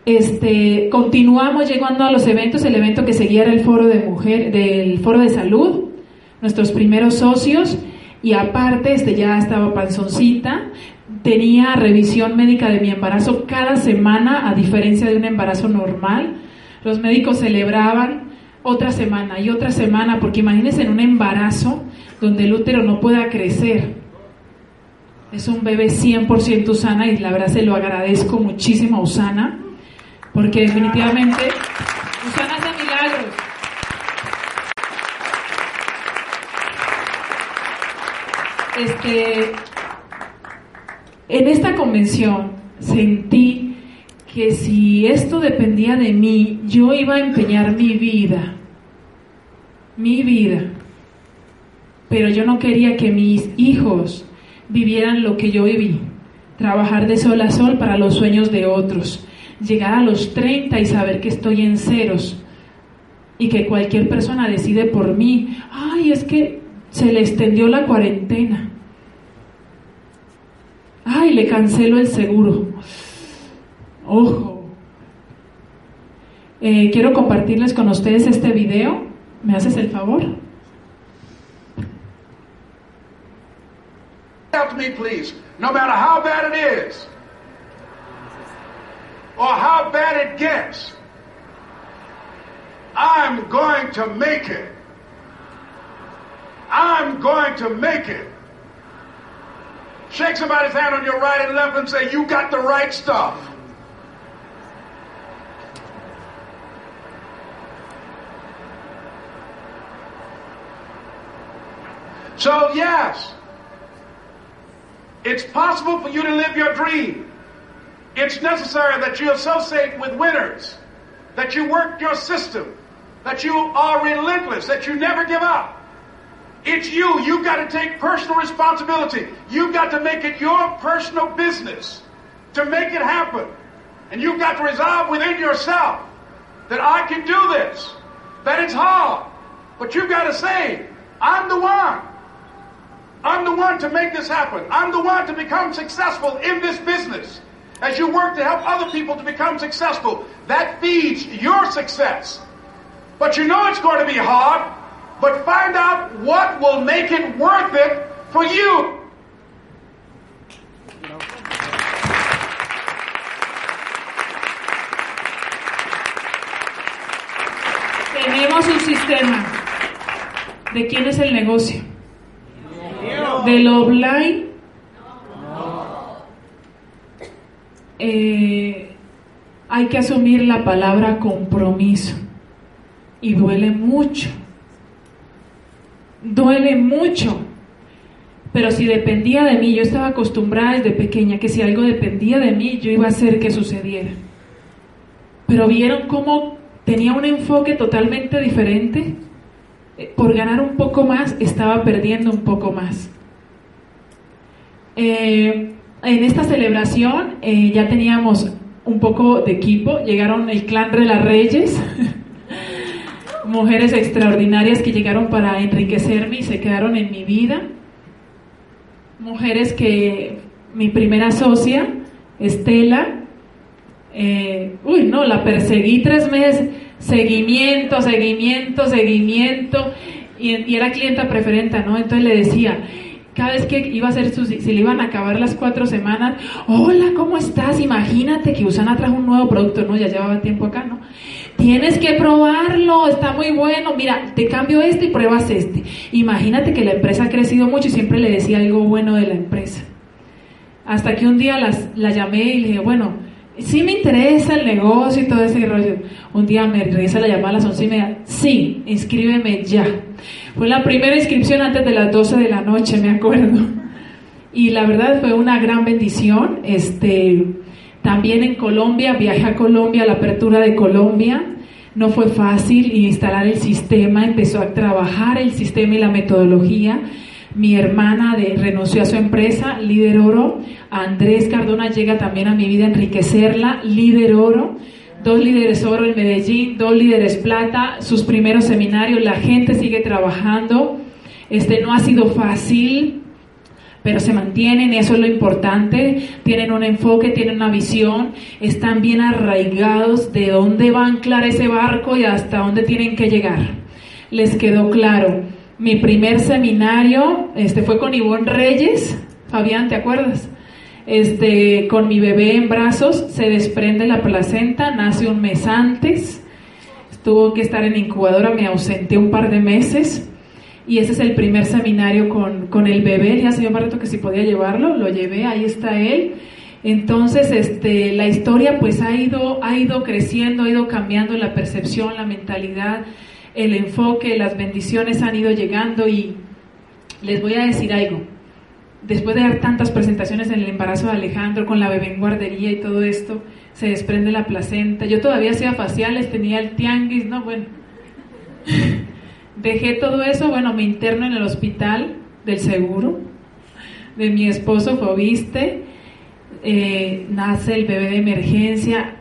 Este, continuamos llegando a los eventos. El evento que seguía era el foro de mujer, del foro de salud. Nuestros primeros socios. Y aparte, este ya estaba panzoncita tenía revisión médica de mi embarazo cada semana, a diferencia de un embarazo normal. Los médicos celebraban otra semana y otra semana, porque imagínense en un embarazo donde el útero no pueda crecer. Es un bebé 100% Usana y la verdad se lo agradezco muchísimo a Usana, porque definitivamente Usana hace milagros. Este, en esta convención sentí que si esto dependía de mí, yo iba a empeñar mi vida, mi vida. Pero yo no quería que mis hijos vivieran lo que yo viví, trabajar de sol a sol para los sueños de otros, llegar a los 30 y saber que estoy en ceros y que cualquier persona decide por mí, ay, es que se le extendió la cuarentena ay, le cancelo el seguro. Ojo. Eh, quiero compartirles con ustedes este video. ¿Me haces el favor? Help me, please. No matter how bad it is, or how bad it gets, I'm going to make it. I'm going to make it. Shake somebody's hand on your right and left and say, You got the right stuff. So, yes, it's possible for you to live your dream. It's necessary that you associate with winners, that you work your system, that you are relentless, that you never give up. It's you. You've got to take personal responsibility. You've got to make it your personal business to make it happen. And you've got to resolve within yourself that I can do this, that it's hard. But you've got to say, I'm the one. I'm the one to make this happen. I'm the one to become successful in this business. As you work to help other people to become successful, that feeds your success. But you know it's going to be hard but find out what will make it worth it for you. Tenemos un sistema. ¿De quién es el negocio? ¿Del offline? Eh, hay que asumir la palabra compromiso y duele mucho duele mucho. Pero si dependía de mí, yo estaba acostumbrada desde pequeña que si algo dependía de mí, yo iba a hacer que sucediera. Pero vieron cómo tenía un enfoque totalmente diferente. Eh, por ganar un poco más, estaba perdiendo un poco más. Eh, en esta celebración eh, ya teníamos un poco de equipo, llegaron el clan de las Reyes. [laughs] mujeres extraordinarias que llegaron para enriquecerme y se quedaron en mi vida. Mujeres que mi primera socia, Estela, eh, uy, no, la perseguí tres meses, seguimiento, seguimiento, seguimiento, y, y era clienta preferente, ¿no? Entonces le decía, cada vez que iba a hacer sus, se le iban a acabar las cuatro semanas, hola, ¿cómo estás? Imagínate que Usana trajo un nuevo producto, ¿no? Ya llevaba tiempo acá, ¿no? Tienes que probarlo, está muy bueno, mira, te cambio este y pruebas este. Imagínate que la empresa ha crecido mucho y siempre le decía algo bueno de la empresa. Hasta que un día las, la llamé y le dije, bueno, sí me interesa el negocio y todo ese rollo. Un día me regresa la llamada a las once y media, sí, inscríbeme ya. Fue la primera inscripción antes de las 12 de la noche, me acuerdo. Y la verdad fue una gran bendición. Este, también en Colombia, viajé a Colombia, la apertura de Colombia. No fue fácil instalar el sistema, empezó a trabajar el sistema y la metodología. Mi hermana renunció a su empresa, Líder Oro. Andrés Cardona llega también a mi vida a enriquecerla, Líder Oro dos líderes oro en Medellín, dos líderes plata, sus primeros seminarios, la gente sigue trabajando, este no ha sido fácil, pero se mantienen, eso es lo importante, tienen un enfoque, tienen una visión, están bien arraigados de dónde va a anclar ese barco y hasta dónde tienen que llegar. Les quedó claro. Mi primer seminario este, fue con Ivonne Reyes, Fabián, ¿te acuerdas? Este, con mi bebé en brazos, se desprende la placenta, nace un mes antes, tuvo que estar en incubadora, me ausenté un par de meses. Y ese es el primer seminario con, con el bebé, ya se dio rato que si podía llevarlo, lo llevé, ahí está él. Entonces, este, la historia pues ha ido, ha ido creciendo, ha ido cambiando la percepción, la mentalidad, el enfoque, las bendiciones han ido llegando. Y les voy a decir algo después de dar tantas presentaciones en el embarazo de Alejandro, con la bebé en guardería y todo esto, se desprende la placenta. Yo todavía hacía faciales, tenía el tianguis, ¿no? Bueno, [laughs] dejé todo eso, bueno, me interno en el hospital del seguro de mi esposo Fobiste, eh, nace el bebé de emergencia,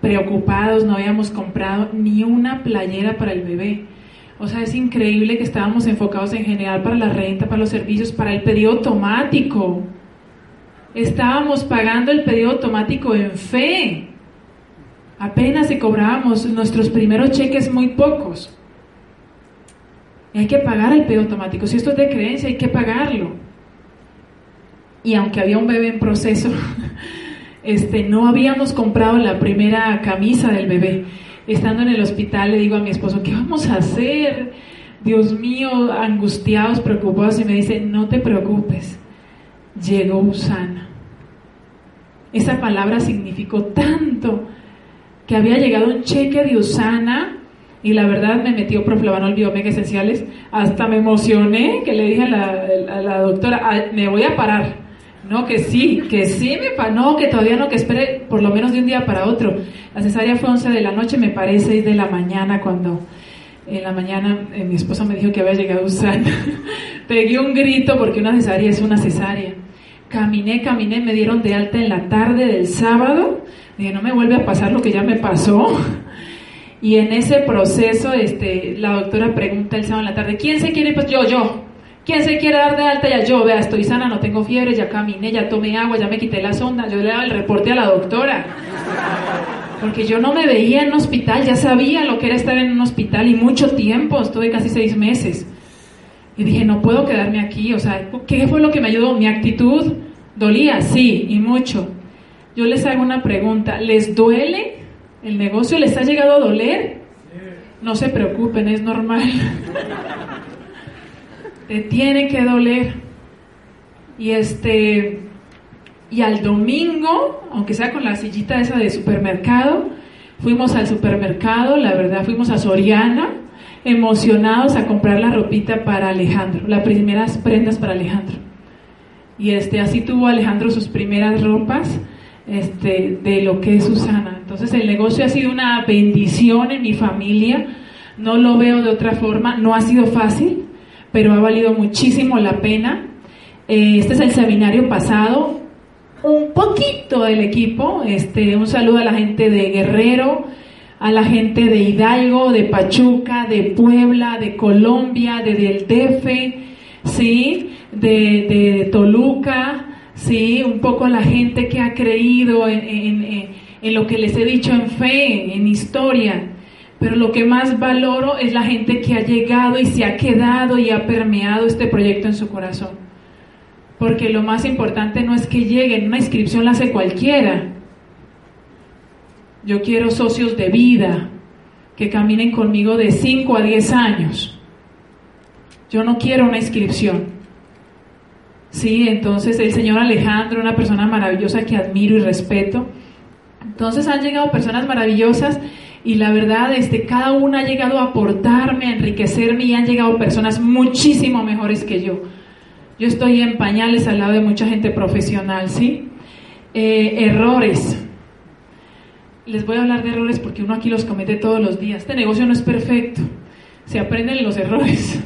preocupados, no habíamos comprado ni una playera para el bebé. O sea, es increíble que estábamos enfocados en general para la renta, para los servicios, para el pedido automático. Estábamos pagando el pedido automático en fe. Apenas si cobrábamos nuestros primeros cheques muy pocos. Y hay que pagar el pedido automático. Si esto es de creencia, hay que pagarlo. Y aunque había un bebé en proceso, [laughs] este, no habíamos comprado la primera camisa del bebé estando en el hospital le digo a mi esposo, ¿qué vamos a hacer? Dios mío, angustiados, preocupados, y me dice, no te preocupes, llegó Usana. Esa palabra significó tanto que había llegado un cheque de Usana y la verdad me metió proflavanol biomega esenciales, hasta me emocioné que le dije a la, a la doctora, me voy a parar, no, que sí, que sí me pa no, que todavía no, que espere por lo menos de un día para otro. La cesárea fue 11 de la noche, me parece 6 de la mañana cuando en la mañana eh, mi esposa me dijo que había llegado Usana. [laughs] Pegué un grito porque una cesárea es una cesárea. Caminé, caminé, me dieron de alta en la tarde del sábado. Dije, no me vuelve a pasar lo que ya me pasó. [laughs] Y en ese proceso, este, la doctora pregunta el sábado en la tarde, ¿quién se quiere? Pues yo, yo. ¿Quién se quiere dar de alta? Ya yo, vea, estoy sana, no tengo fiebre, ya caminé, ya tomé agua, ya me quité la sonda. Yo le daba el reporte a la doctora. Porque yo no me veía en un hospital, ya sabía lo que era estar en un hospital y mucho tiempo, estuve casi seis meses. Y dije, no puedo quedarme aquí, o sea, ¿qué fue lo que me ayudó? Mi actitud dolía, sí, y mucho. Yo les hago una pregunta, ¿les duele? ¿El negocio les ha llegado a doler? No se preocupen, es normal te tiene que doler. Y este y al domingo, aunque sea con la sillita esa de supermercado, fuimos al supermercado, la verdad fuimos a Soriana, emocionados a comprar la ropita para Alejandro, las primeras prendas para Alejandro. Y este así tuvo Alejandro sus primeras ropas este, de lo que es Susana. Entonces el negocio ha sido una bendición en mi familia, no lo veo de otra forma, no ha sido fácil, pero ha valido muchísimo la pena. Eh, este es el seminario pasado, un poquito del equipo, este, un saludo a la gente de Guerrero, a la gente de Hidalgo, de Pachuca, de Puebla, de Colombia, de Del Defe, sí, de, de, Toluca, sí, un poco a la gente que ha creído en, en lo que les he dicho en fe, en historia pero lo que más valoro es la gente que ha llegado y se ha quedado y ha permeado este proyecto en su corazón. porque lo más importante no es que lleguen, una inscripción la hace cualquiera. Yo quiero socios de vida que caminen conmigo de 5 a 10 años. Yo no quiero una inscripción. Sí, entonces el señor Alejandro, una persona maravillosa que admiro y respeto. Entonces han llegado personas maravillosas y la verdad, este, cada una ha llegado a aportarme, a enriquecerme y han llegado personas muchísimo mejores que yo. Yo estoy en pañales al lado de mucha gente profesional, ¿sí? Eh, errores. Les voy a hablar de errores porque uno aquí los comete todos los días. Este negocio no es perfecto. Se aprenden los errores.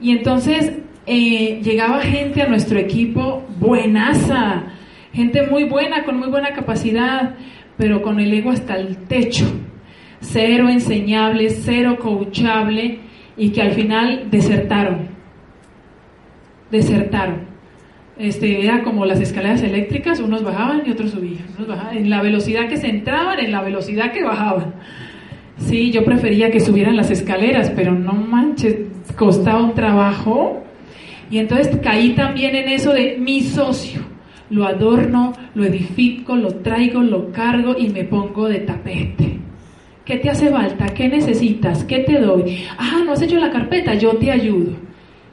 Y entonces eh, llegaba gente a nuestro equipo buenaza, gente muy buena, con muy buena capacidad, pero con el ego hasta el techo. Cero enseñable, cero coachable y que al final desertaron desertaron. Este, era como las escaleras eléctricas, unos bajaban y otros subían, en la velocidad que se entraban, en la velocidad que bajaban. Sí, yo prefería que subieran las escaleras, pero no manches, costaba un trabajo. Y entonces caí también en eso de mi socio. Lo adorno, lo edifico, lo traigo, lo cargo y me pongo de tapete. ¿Qué te hace falta? ¿Qué necesitas? ¿Qué te doy? Ah, no has hecho la carpeta, yo te ayudo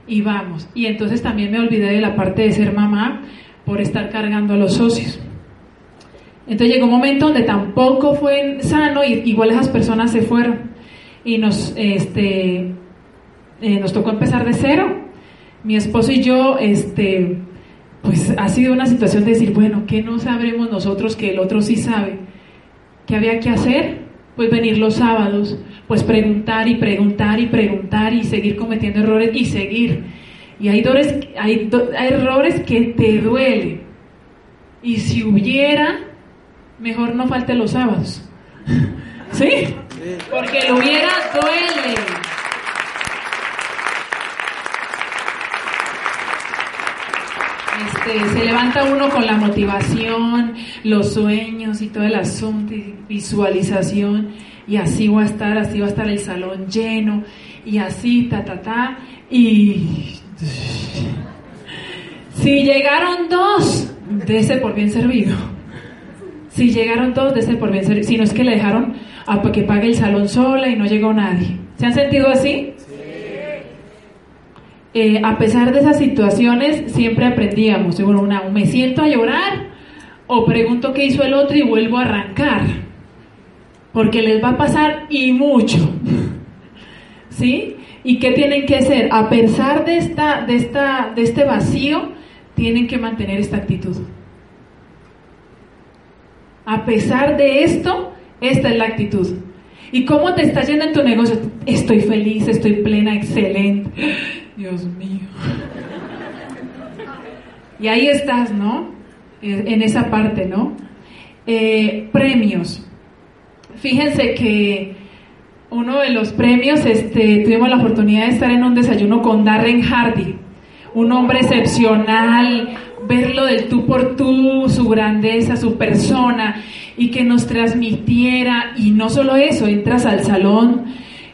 y vamos. Y entonces también me olvidé de la parte de ser mamá por estar cargando a los socios. Entonces llegó un momento donde tampoco fue sano y igual esas personas se fueron y nos, este, eh, nos tocó empezar de cero. Mi esposo y yo, este, pues ha sido una situación de decir, bueno, ¿qué no sabremos nosotros que el otro sí sabe? ¿Qué había que hacer? Pues venir los sábados, pues preguntar y preguntar y preguntar y seguir cometiendo errores y seguir. Y hay, hay, hay errores que te duelen. Y si hubiera, mejor no falte los sábados. [laughs] ¿Sí? Porque lo hubiera duele. Este, se levanta uno con la motivación, los sueños y todo el asunto visualización y así va a estar, así va a estar el salón lleno, y así, ta, ta, ta, y si llegaron dos, ese por bien servido. Si llegaron dos, ese por bien servido. Si no es que le dejaron a que pague el salón sola y no llegó nadie. ¿Se han sentido así? Eh, a pesar de esas situaciones, siempre aprendíamos. Bueno, una, me siento a llorar o pregunto qué hizo el otro y vuelvo a arrancar porque les va a pasar y mucho. [laughs] ¿Sí? ¿Y qué tienen que hacer? A pesar de, esta, de, esta, de este vacío, tienen que mantener esta actitud. A pesar de esto, esta es la actitud. ¿Y cómo te está yendo en tu negocio? Estoy feliz, estoy plena, excelente. Dios mío. Y ahí estás, ¿no? En esa parte, ¿no? Eh, premios. Fíjense que uno de los premios, este, tuvimos la oportunidad de estar en un desayuno con Darren Hardy, un hombre excepcional, verlo del tú por tú, su grandeza, su persona, y que nos transmitiera, y no solo eso, entras al salón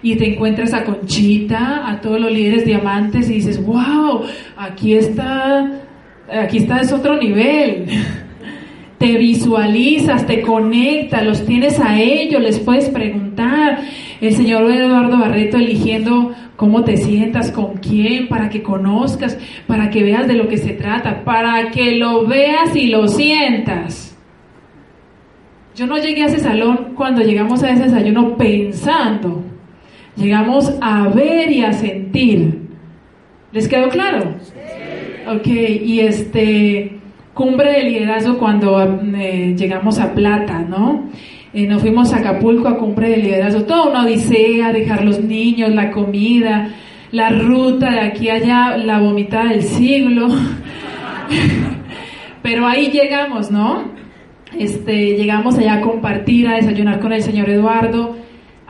y te encuentras a Conchita, a todos los líderes diamantes, y dices, wow, aquí está, aquí está, es otro nivel. [laughs] te visualizas, te conectas, los tienes a ellos, les puedes preguntar. El señor Eduardo Barreto eligiendo cómo te sientas, con quién, para que conozcas, para que veas de lo que se trata, para que lo veas y lo sientas. Yo no llegué a ese salón cuando llegamos a ese desayuno pensando. Llegamos a ver y a sentir. ¿Les quedó claro? Sí. Ok, y este, cumbre de liderazgo cuando eh, llegamos a Plata, ¿no? Eh, nos fuimos a Acapulco a cumbre de liderazgo, toda una odisea, dejar los niños, la comida, la ruta de aquí a allá, la vomitada del siglo. [laughs] Pero ahí llegamos, ¿no? Este, llegamos allá a compartir, a desayunar con el señor Eduardo.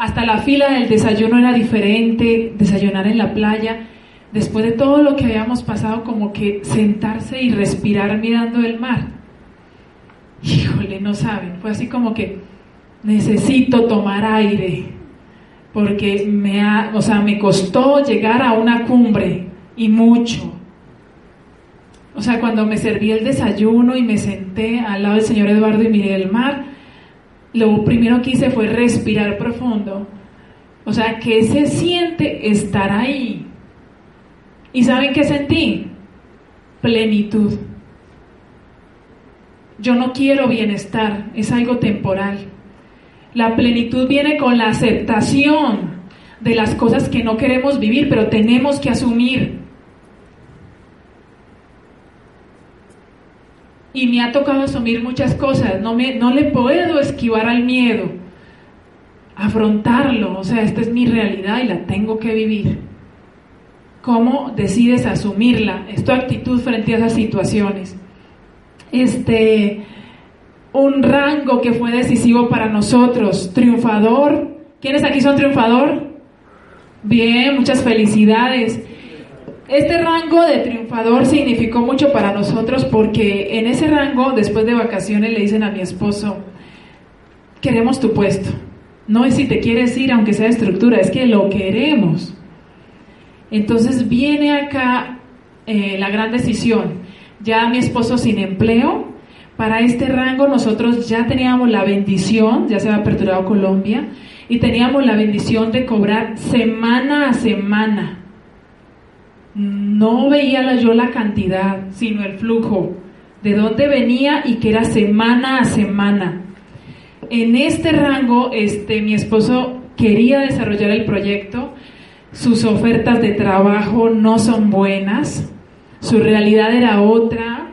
Hasta la fila del desayuno era diferente, desayunar en la playa después de todo lo que habíamos pasado, como que sentarse y respirar mirando el mar. Híjole, no saben, fue así como que necesito tomar aire, porque me, ha, o sea, me costó llegar a una cumbre y mucho. O sea, cuando me serví el desayuno y me senté al lado del señor Eduardo y miré el mar, lo primero que hice fue respirar profundo. O sea, ¿qué se siente estar ahí? ¿Y saben qué sentí? Plenitud. Yo no quiero bienestar, es algo temporal. La plenitud viene con la aceptación de las cosas que no queremos vivir, pero tenemos que asumir. Y me ha tocado asumir muchas cosas, no, me, no le puedo esquivar al miedo, afrontarlo, o sea, esta es mi realidad y la tengo que vivir. ¿Cómo decides asumirla? Es tu actitud frente a esas situaciones. Este, un rango que fue decisivo para nosotros, triunfador. ¿Quiénes aquí son triunfador? Bien, muchas felicidades. Este rango de triunfador significó mucho para nosotros porque en ese rango, después de vacaciones, le dicen a mi esposo, queremos tu puesto. No es si te quieres ir, aunque sea de estructura, es que lo queremos. Entonces viene acá eh, la gran decisión. Ya mi esposo sin empleo, para este rango nosotros ya teníamos la bendición, ya se ha aperturado Colombia, y teníamos la bendición de cobrar semana a semana. No veía yo la cantidad, sino el flujo, de dónde venía y que era semana a semana. En este rango, este, mi esposo quería desarrollar el proyecto, sus ofertas de trabajo no son buenas, su realidad era otra,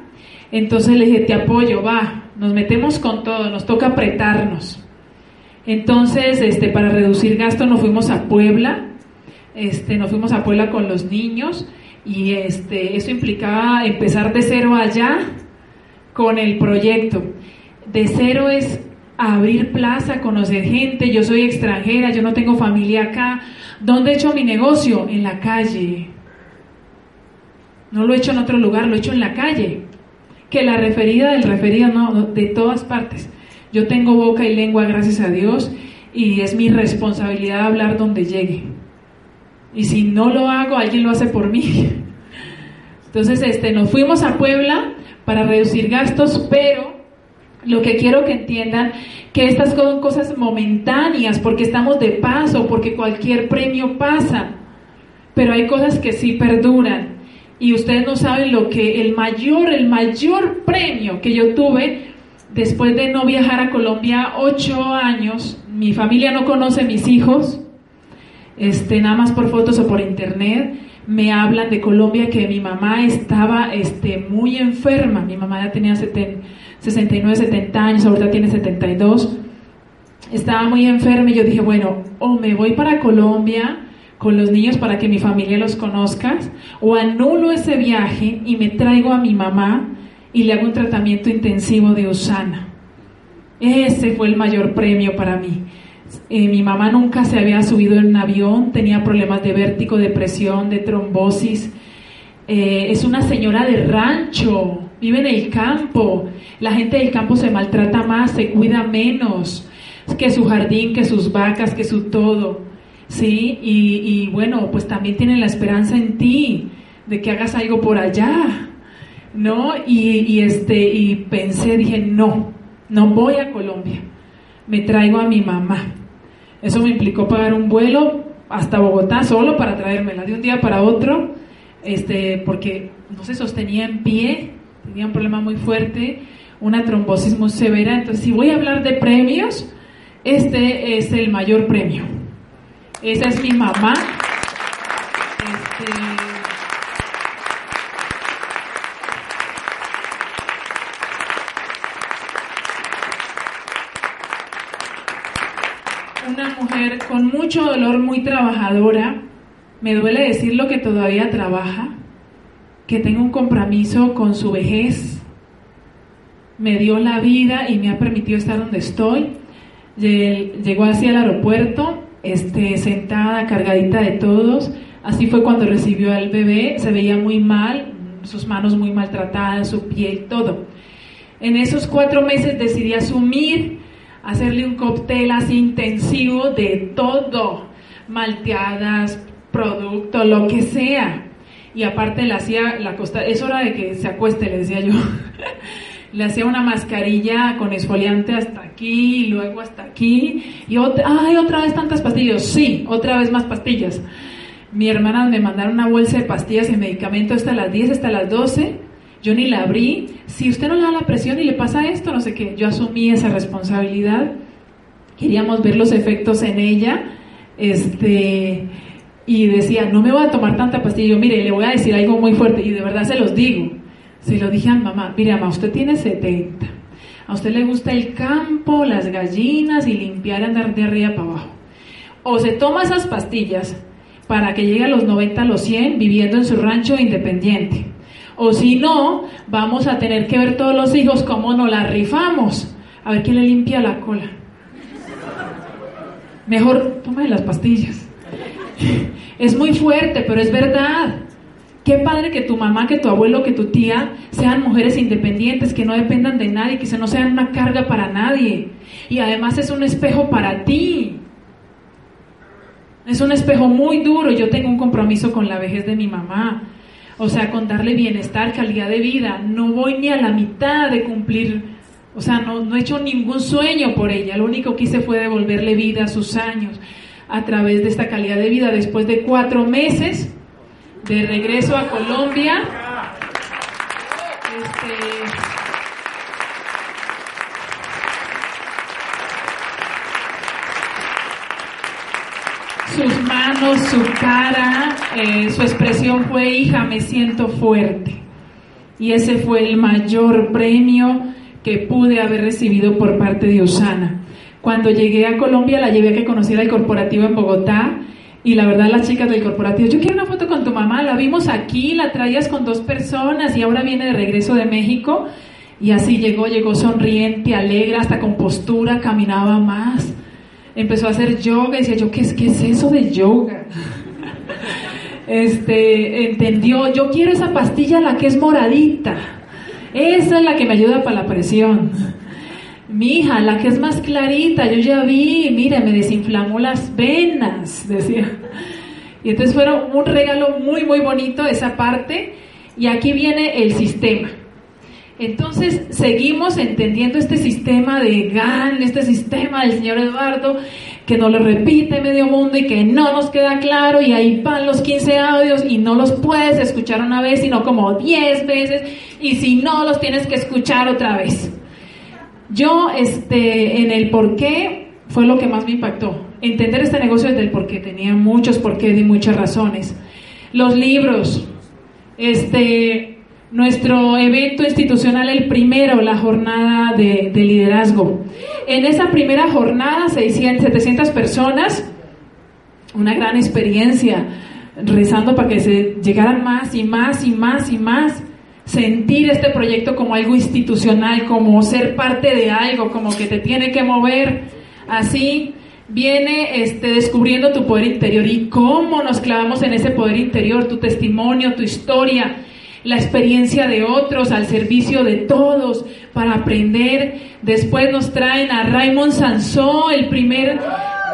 entonces le dije, te apoyo, va, nos metemos con todo, nos toca apretarnos. Entonces, este, para reducir gasto nos fuimos a Puebla, este, nos fuimos a Puebla con los niños y este, eso implicaba empezar de cero allá con el proyecto. De cero es abrir plaza, conocer gente, yo soy extranjera, yo no tengo familia acá. ¿Dónde he hecho mi negocio? En la calle. No lo he hecho en otro lugar, lo he hecho en la calle. Que la referida del referido, no, de todas partes. Yo tengo boca y lengua, gracias a Dios, y es mi responsabilidad hablar donde llegue. Y si no lo hago, alguien lo hace por mí. Entonces, este, nos fuimos a Puebla para reducir gastos, pero lo que quiero que entiendan que estas son cosas momentáneas, porque estamos de paso, porque cualquier premio pasa, pero hay cosas que sí perduran. Y ustedes no saben lo que el mayor, el mayor premio que yo tuve después de no viajar a Colombia ocho años, mi familia no conoce mis hijos, este, nada más por fotos o por internet, me hablan de Colombia que mi mamá estaba este, muy enferma, mi mamá ya tenía 69, 70 años, ahorita tiene 72, estaba muy enferma y yo dije, bueno, o me voy para Colombia con los niños para que mi familia los conozca, o anulo ese viaje y me traigo a mi mamá y le hago un tratamiento intensivo de Usana. Ese fue el mayor premio para mí. Eh, mi mamá nunca se había subido en un avión, tenía problemas de vértigo, depresión, de trombosis. Eh, es una señora de rancho, vive en el campo. La gente del campo se maltrata más, se cuida menos que su jardín, que sus vacas, que su todo. Sí, y, y bueno, pues también tienen la esperanza en ti de que hagas algo por allá. ¿no? Y, este, y pensé, dije, no, no voy a Colombia, me traigo a mi mamá. Eso me implicó pagar un vuelo hasta Bogotá solo para traérmela de un día para otro, este, porque no se sostenía en pie, tenía un problema muy fuerte, una trombosis muy severa. Entonces, si voy a hablar de premios, este es el mayor premio. Esa es mi mamá. Muy trabajadora. Me duele decirlo que todavía trabaja, que tengo un compromiso con su vejez. Me dio la vida y me ha permitido estar donde estoy. Llegó hacia el aeropuerto, este, sentada, cargadita de todos. Así fue cuando recibió al bebé. Se veía muy mal, sus manos muy maltratadas, su piel, todo. En esos cuatro meses decidí asumir hacerle un cóctel así intensivo de todo, malteadas, producto, lo que sea. y aparte le hacía la costa, es hora de que se acueste, le decía yo. [laughs] le hacía una mascarilla con esfoliante hasta aquí, luego hasta aquí, y otra, ay, otra vez tantas pastillas, sí, otra vez más pastillas. Mi hermana me mandaron una bolsa de pastillas y medicamentos hasta las 10, hasta las 12, yo ni la abrí, si usted no le da la presión y le pasa esto, no sé qué, yo asumí esa responsabilidad, queríamos ver los efectos en ella, este, y decía, no me voy a tomar tanta pastilla, yo mire, le voy a decir algo muy fuerte, y de verdad se los digo, se lo dije a mamá, mire, mamá, usted tiene 70. A usted le gusta el campo, las gallinas y limpiar andar de arriba para abajo. O se toma esas pastillas para que llegue a los 90, a los 100, viviendo en su rancho independiente. O si no, vamos a tener que ver todos los hijos cómo nos la rifamos. A ver quién le limpia la cola. Mejor tome las pastillas. Es muy fuerte, pero es verdad. Qué padre que tu mamá, que tu abuelo, que tu tía sean mujeres independientes, que no dependan de nadie, que no sean una carga para nadie. Y además es un espejo para ti. Es un espejo muy duro. Yo tengo un compromiso con la vejez de mi mamá. O sea, con darle bienestar, calidad de vida. No voy ni a la mitad de cumplir. O sea, no, no he hecho ningún sueño por ella. Lo único que hice fue devolverle vida a sus años a través de esta calidad de vida. Después de cuatro meses de regreso a Colombia. Este, sus manos, su cara, eh, su expresión fue, hija, me siento fuerte. Y ese fue el mayor premio que pude haber recibido por parte de Osana. Cuando llegué a Colombia la llevé a que conociera el corporativo en Bogotá y la verdad las chicas del corporativo, yo quiero una foto con tu mamá, la vimos aquí, la traías con dos personas y ahora viene de regreso de México. Y así llegó, llegó sonriente, alegre, hasta con postura, caminaba más. Empezó a hacer yoga y decía yo, ¿qué es, qué es eso de yoga? [laughs] este, entendió, yo quiero esa pastilla, la que es moradita. Esa es la que me ayuda para la presión. Mi hija, la que es más clarita, yo ya vi, mire, me desinflamó las venas, decía. Y entonces fueron un regalo muy, muy bonito esa parte. Y aquí viene el sistema. Entonces seguimos entendiendo este sistema de GAN, este sistema del señor Eduardo, que nos lo repite medio mundo y que no nos queda claro y ahí van los 15 audios y no los puedes escuchar una vez, sino como 10 veces y si no los tienes que escuchar otra vez. Yo, este, en el por qué fue lo que más me impactó. Entender este negocio desde el por qué. Tenía muchos por qué y muchas razones. Los libros. Este, nuestro evento institucional, el primero, la jornada de, de liderazgo. En esa primera jornada, 600, 700 personas, una gran experiencia, rezando para que se llegaran más y más y más y más sentir este proyecto como algo institucional, como ser parte de algo, como que te tiene que mover así, viene este, descubriendo tu poder interior y cómo nos clavamos en ese poder interior, tu testimonio, tu historia, la experiencia de otros al servicio de todos para aprender. Después nos traen a Raymond Sansó, el primer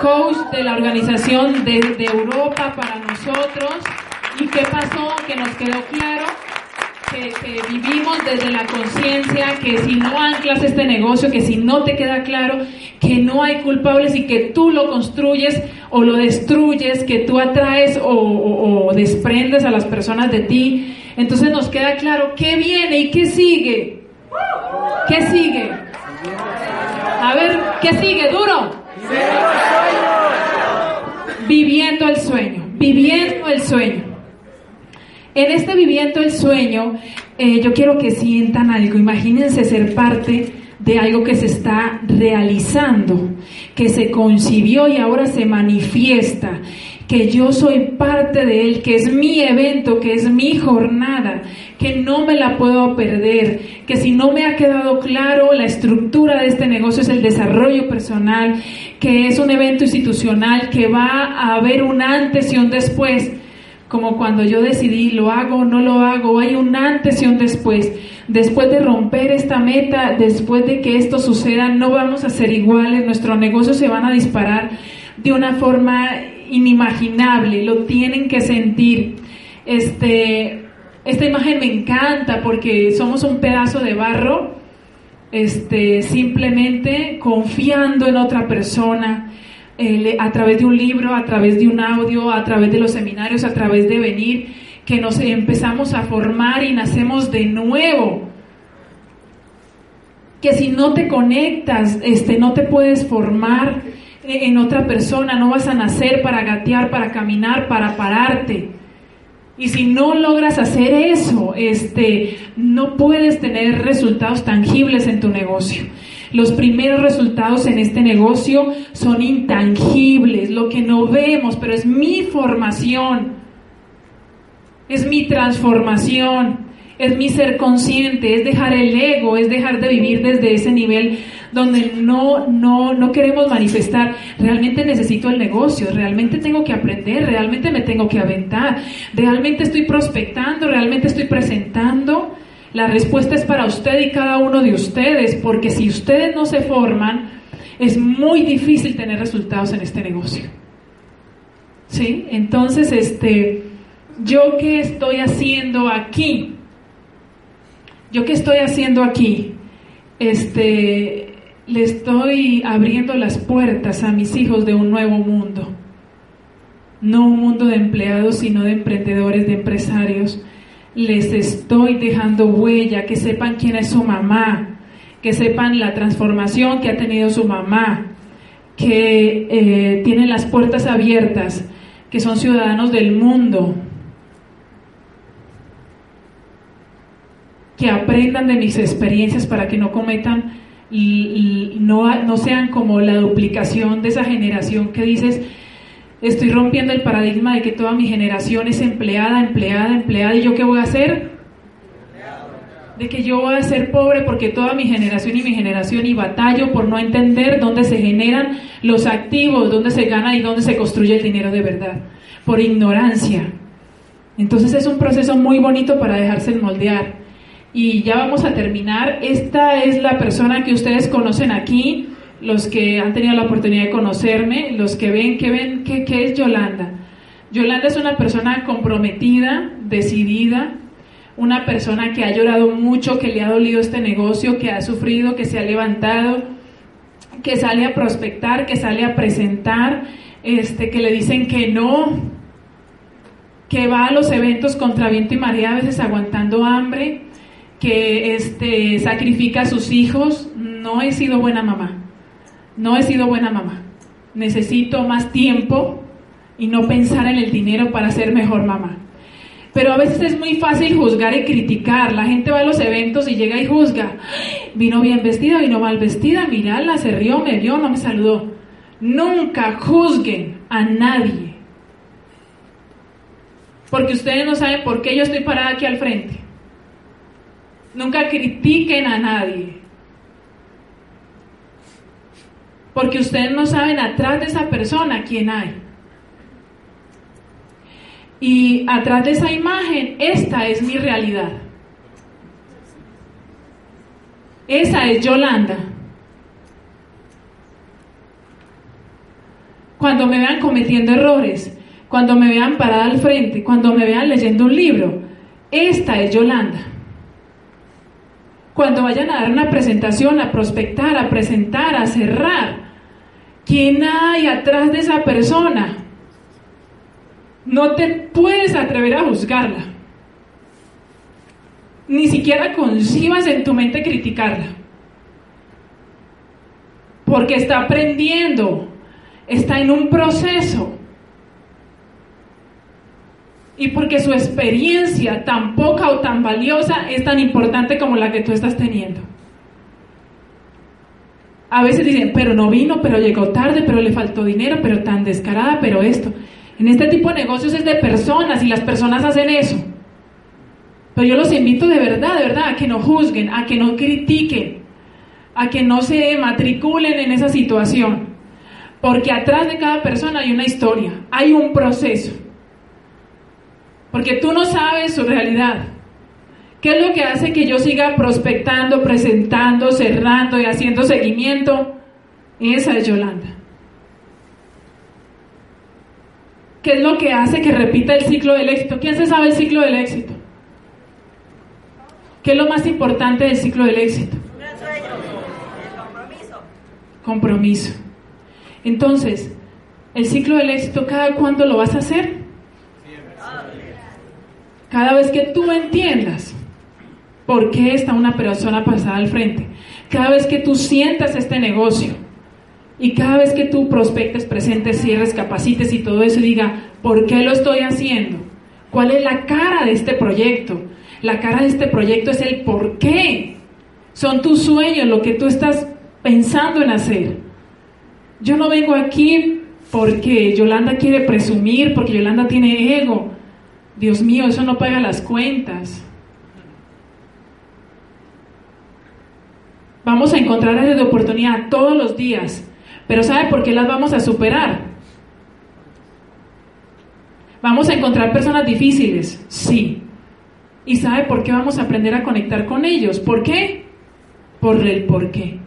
coach de la organización de, Europa para nosotros. ¿Y qué pasó? Que nos quedó claro que, vivimos desde la conciencia, que si no anclas este negocio, que si no te queda claro que no hay culpables y que tú lo construyes o lo destruyes, que tú atraes o, desprendes a las personas de ti, entonces nos queda claro qué viene y qué sigue. ¿Qué sigue? A ver, ¿qué sigue? Duro. Viviendo el sueño, viviendo el sueño. En este viviendo el sueño, eh, yo quiero que sientan algo. Imagínense ser parte de algo que se está realizando, que se concibió y ahora se manifiesta, que yo soy parte de él, que es mi evento, que es mi jornada, que no me la puedo perder, que si no me ha quedado claro la estructura de este negocio es el desarrollo personal, que es un evento institucional, que va a haber un antes y un después como cuando yo decidí lo hago o no lo hago, hay un antes y un después. Después de romper esta meta, después de que esto suceda, no vamos a ser iguales, nuestros negocios se van a disparar de una forma inimaginable, lo tienen que sentir. Este, esta imagen me encanta porque somos un pedazo de barro, este, simplemente confiando en otra persona, eh, a través de un libro, a través de un audio, a través de los seminarios, a través de venir, que nos empezamos a formar y nacemos de nuevo. Que si no te conectas, este, no te puedes formar en otra persona, no vas a nacer para gatear, para caminar, para pararte. Y si no logras hacer eso, este, no puedes tener resultados tangibles en tu negocio. Los primeros resultados en este negocio son intangibles, lo que no vemos, pero es mi formación, es mi transformación, es mi ser consciente, es dejar el ego, es dejar de vivir desde ese nivel donde no, no, no queremos manifestar, realmente necesito el negocio, realmente tengo que aprender, realmente me tengo que aventar, realmente estoy prospectando, realmente estoy presentando. La respuesta es para usted y cada uno de ustedes, porque si ustedes no se forman, es muy difícil tener resultados en este negocio. ¿Sí? Entonces, este, ¿yo qué estoy haciendo aquí? ¿Yo qué estoy haciendo aquí? Este, le estoy abriendo las puertas a mis hijos de un nuevo mundo. No un mundo de empleados, sino de emprendedores, de empresarios. Les estoy dejando huella, que sepan quién es su mamá, que sepan la transformación que ha tenido su mamá, que eh, tienen las puertas abiertas, que son ciudadanos del mundo, que aprendan de mis experiencias para que no cometan y, no, no sean como la duplicación de esa generación que dices, estoy rompiendo el paradigma de que toda mi generación es empleada, empleada, empleada, y yo qué voy a hacer? De que yo voy a ser pobre porque toda mi generación y mi generación y batallo por no entender dónde se generan los activos, dónde se gana y dónde se construye el dinero de verdad, por ignorancia. Entonces es un proceso muy bonito para dejarse moldear y ya vamos a terminar. Esta es la persona que ustedes conocen aquí, los que han tenido la oportunidad de conocerme, los que ven, que ven, ¿qué, es Yolanda? Yolanda es una persona comprometida, decidida, una persona que ha llorado mucho, que le ha dolido este negocio, que ha sufrido, que se ha levantado, que sale a prospectar, que sale a presentar, este, que le dicen que no, que va a los eventos contra viento y marea, a veces aguantando hambre, que este, sacrifica a sus hijos, no he sido buena mamá, no he sido buena mamá. Necesito más tiempo y no pensar en el dinero para ser mejor mamá. Pero a veces es muy fácil juzgar y criticar. La gente va a los eventos y llega y juzga. Vino bien vestida, vino mal vestida, mirala, se rió, me vio, no me saludó. Nunca juzguen a nadie. Porque ustedes no saben por qué yo estoy parada aquí al frente. Nunca critiquen a nadie. Porque ustedes no saben atrás de esa persona quién hay. Y atrás de esa imagen, esta es mi realidad. Esa es Yolanda. Cuando me vean cometiendo errores, cuando me vean parada al frente, cuando me vean leyendo un libro, esta es Yolanda. Cuando vayan a dar una presentación, a prospectar, a presentar, a cerrar, ¿quién hay atrás de esa persona? No te puedes atrever a juzgarla. Ni siquiera concibas en tu mente criticarla. Porque está aprendiendo, está en un proceso y porque su experiencia tan poca o tan valiosa es tan importante como la que tú estás teniendo. A veces dicen, pero no vino, pero llegó tarde, pero le faltó dinero, pero tan descarada, pero esto. En este tipo de negocios es de personas y las personas hacen eso. Pero yo los invito de verdad, de verdad, a que no juzguen, a que no critiquen, a que no se matriculen en esa situación. Porque atrás de cada persona hay una historia, hay un proceso. Porque tú no sabes su realidad. ¿Qué es lo que hace que yo siga prospectando, presentando, cerrando y haciendo seguimiento? Esa es Yolanda. ¿Qué es lo que hace que repita el ciclo del éxito? ¿Quién se sabe el ciclo del éxito? ¿Qué es lo más importante del ciclo del éxito? compromiso. Compromiso. Entonces, el ciclo del éxito, ¿cada cuándo lo vas a hacer? Cada vez que tú entiendas por qué está una persona pasada al frente, cada vez que tú sientas este negocio y cada vez que tú prospectes, presentes, cierres, capacites y todo eso, diga, ¿por qué lo estoy haciendo? ¿Cuál es la cara de este proyecto? La cara de este proyecto es el por qué. Son tus sueños, lo que tú estás pensando en hacer. Yo no vengo aquí porque Yolanda quiere presumir, porque Yolanda tiene ego. Dios mío, eso no paga las cuentas. Vamos a encontrar áreas de oportunidad todos los días, pero ¿sabe por qué las vamos a superar? Vamos a encontrar personas difíciles, sí. ¿Y sabe por qué vamos a aprender a conectar con ellos? ¿Por qué? Por el por qué.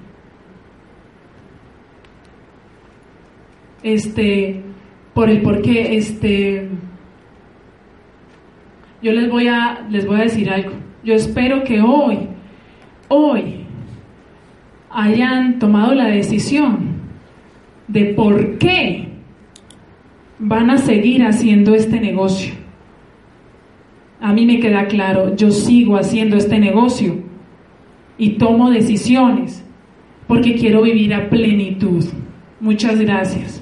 Este, por el por qué, este, yo les voy a, les voy a decir algo. Yo espero que hoy, hoy, hayan tomado la decisión de por qué van a seguir haciendo este negocio. A mí me queda claro, yo sigo haciendo este negocio y tomo decisiones porque quiero vivir a plenitud. Muchas gracias.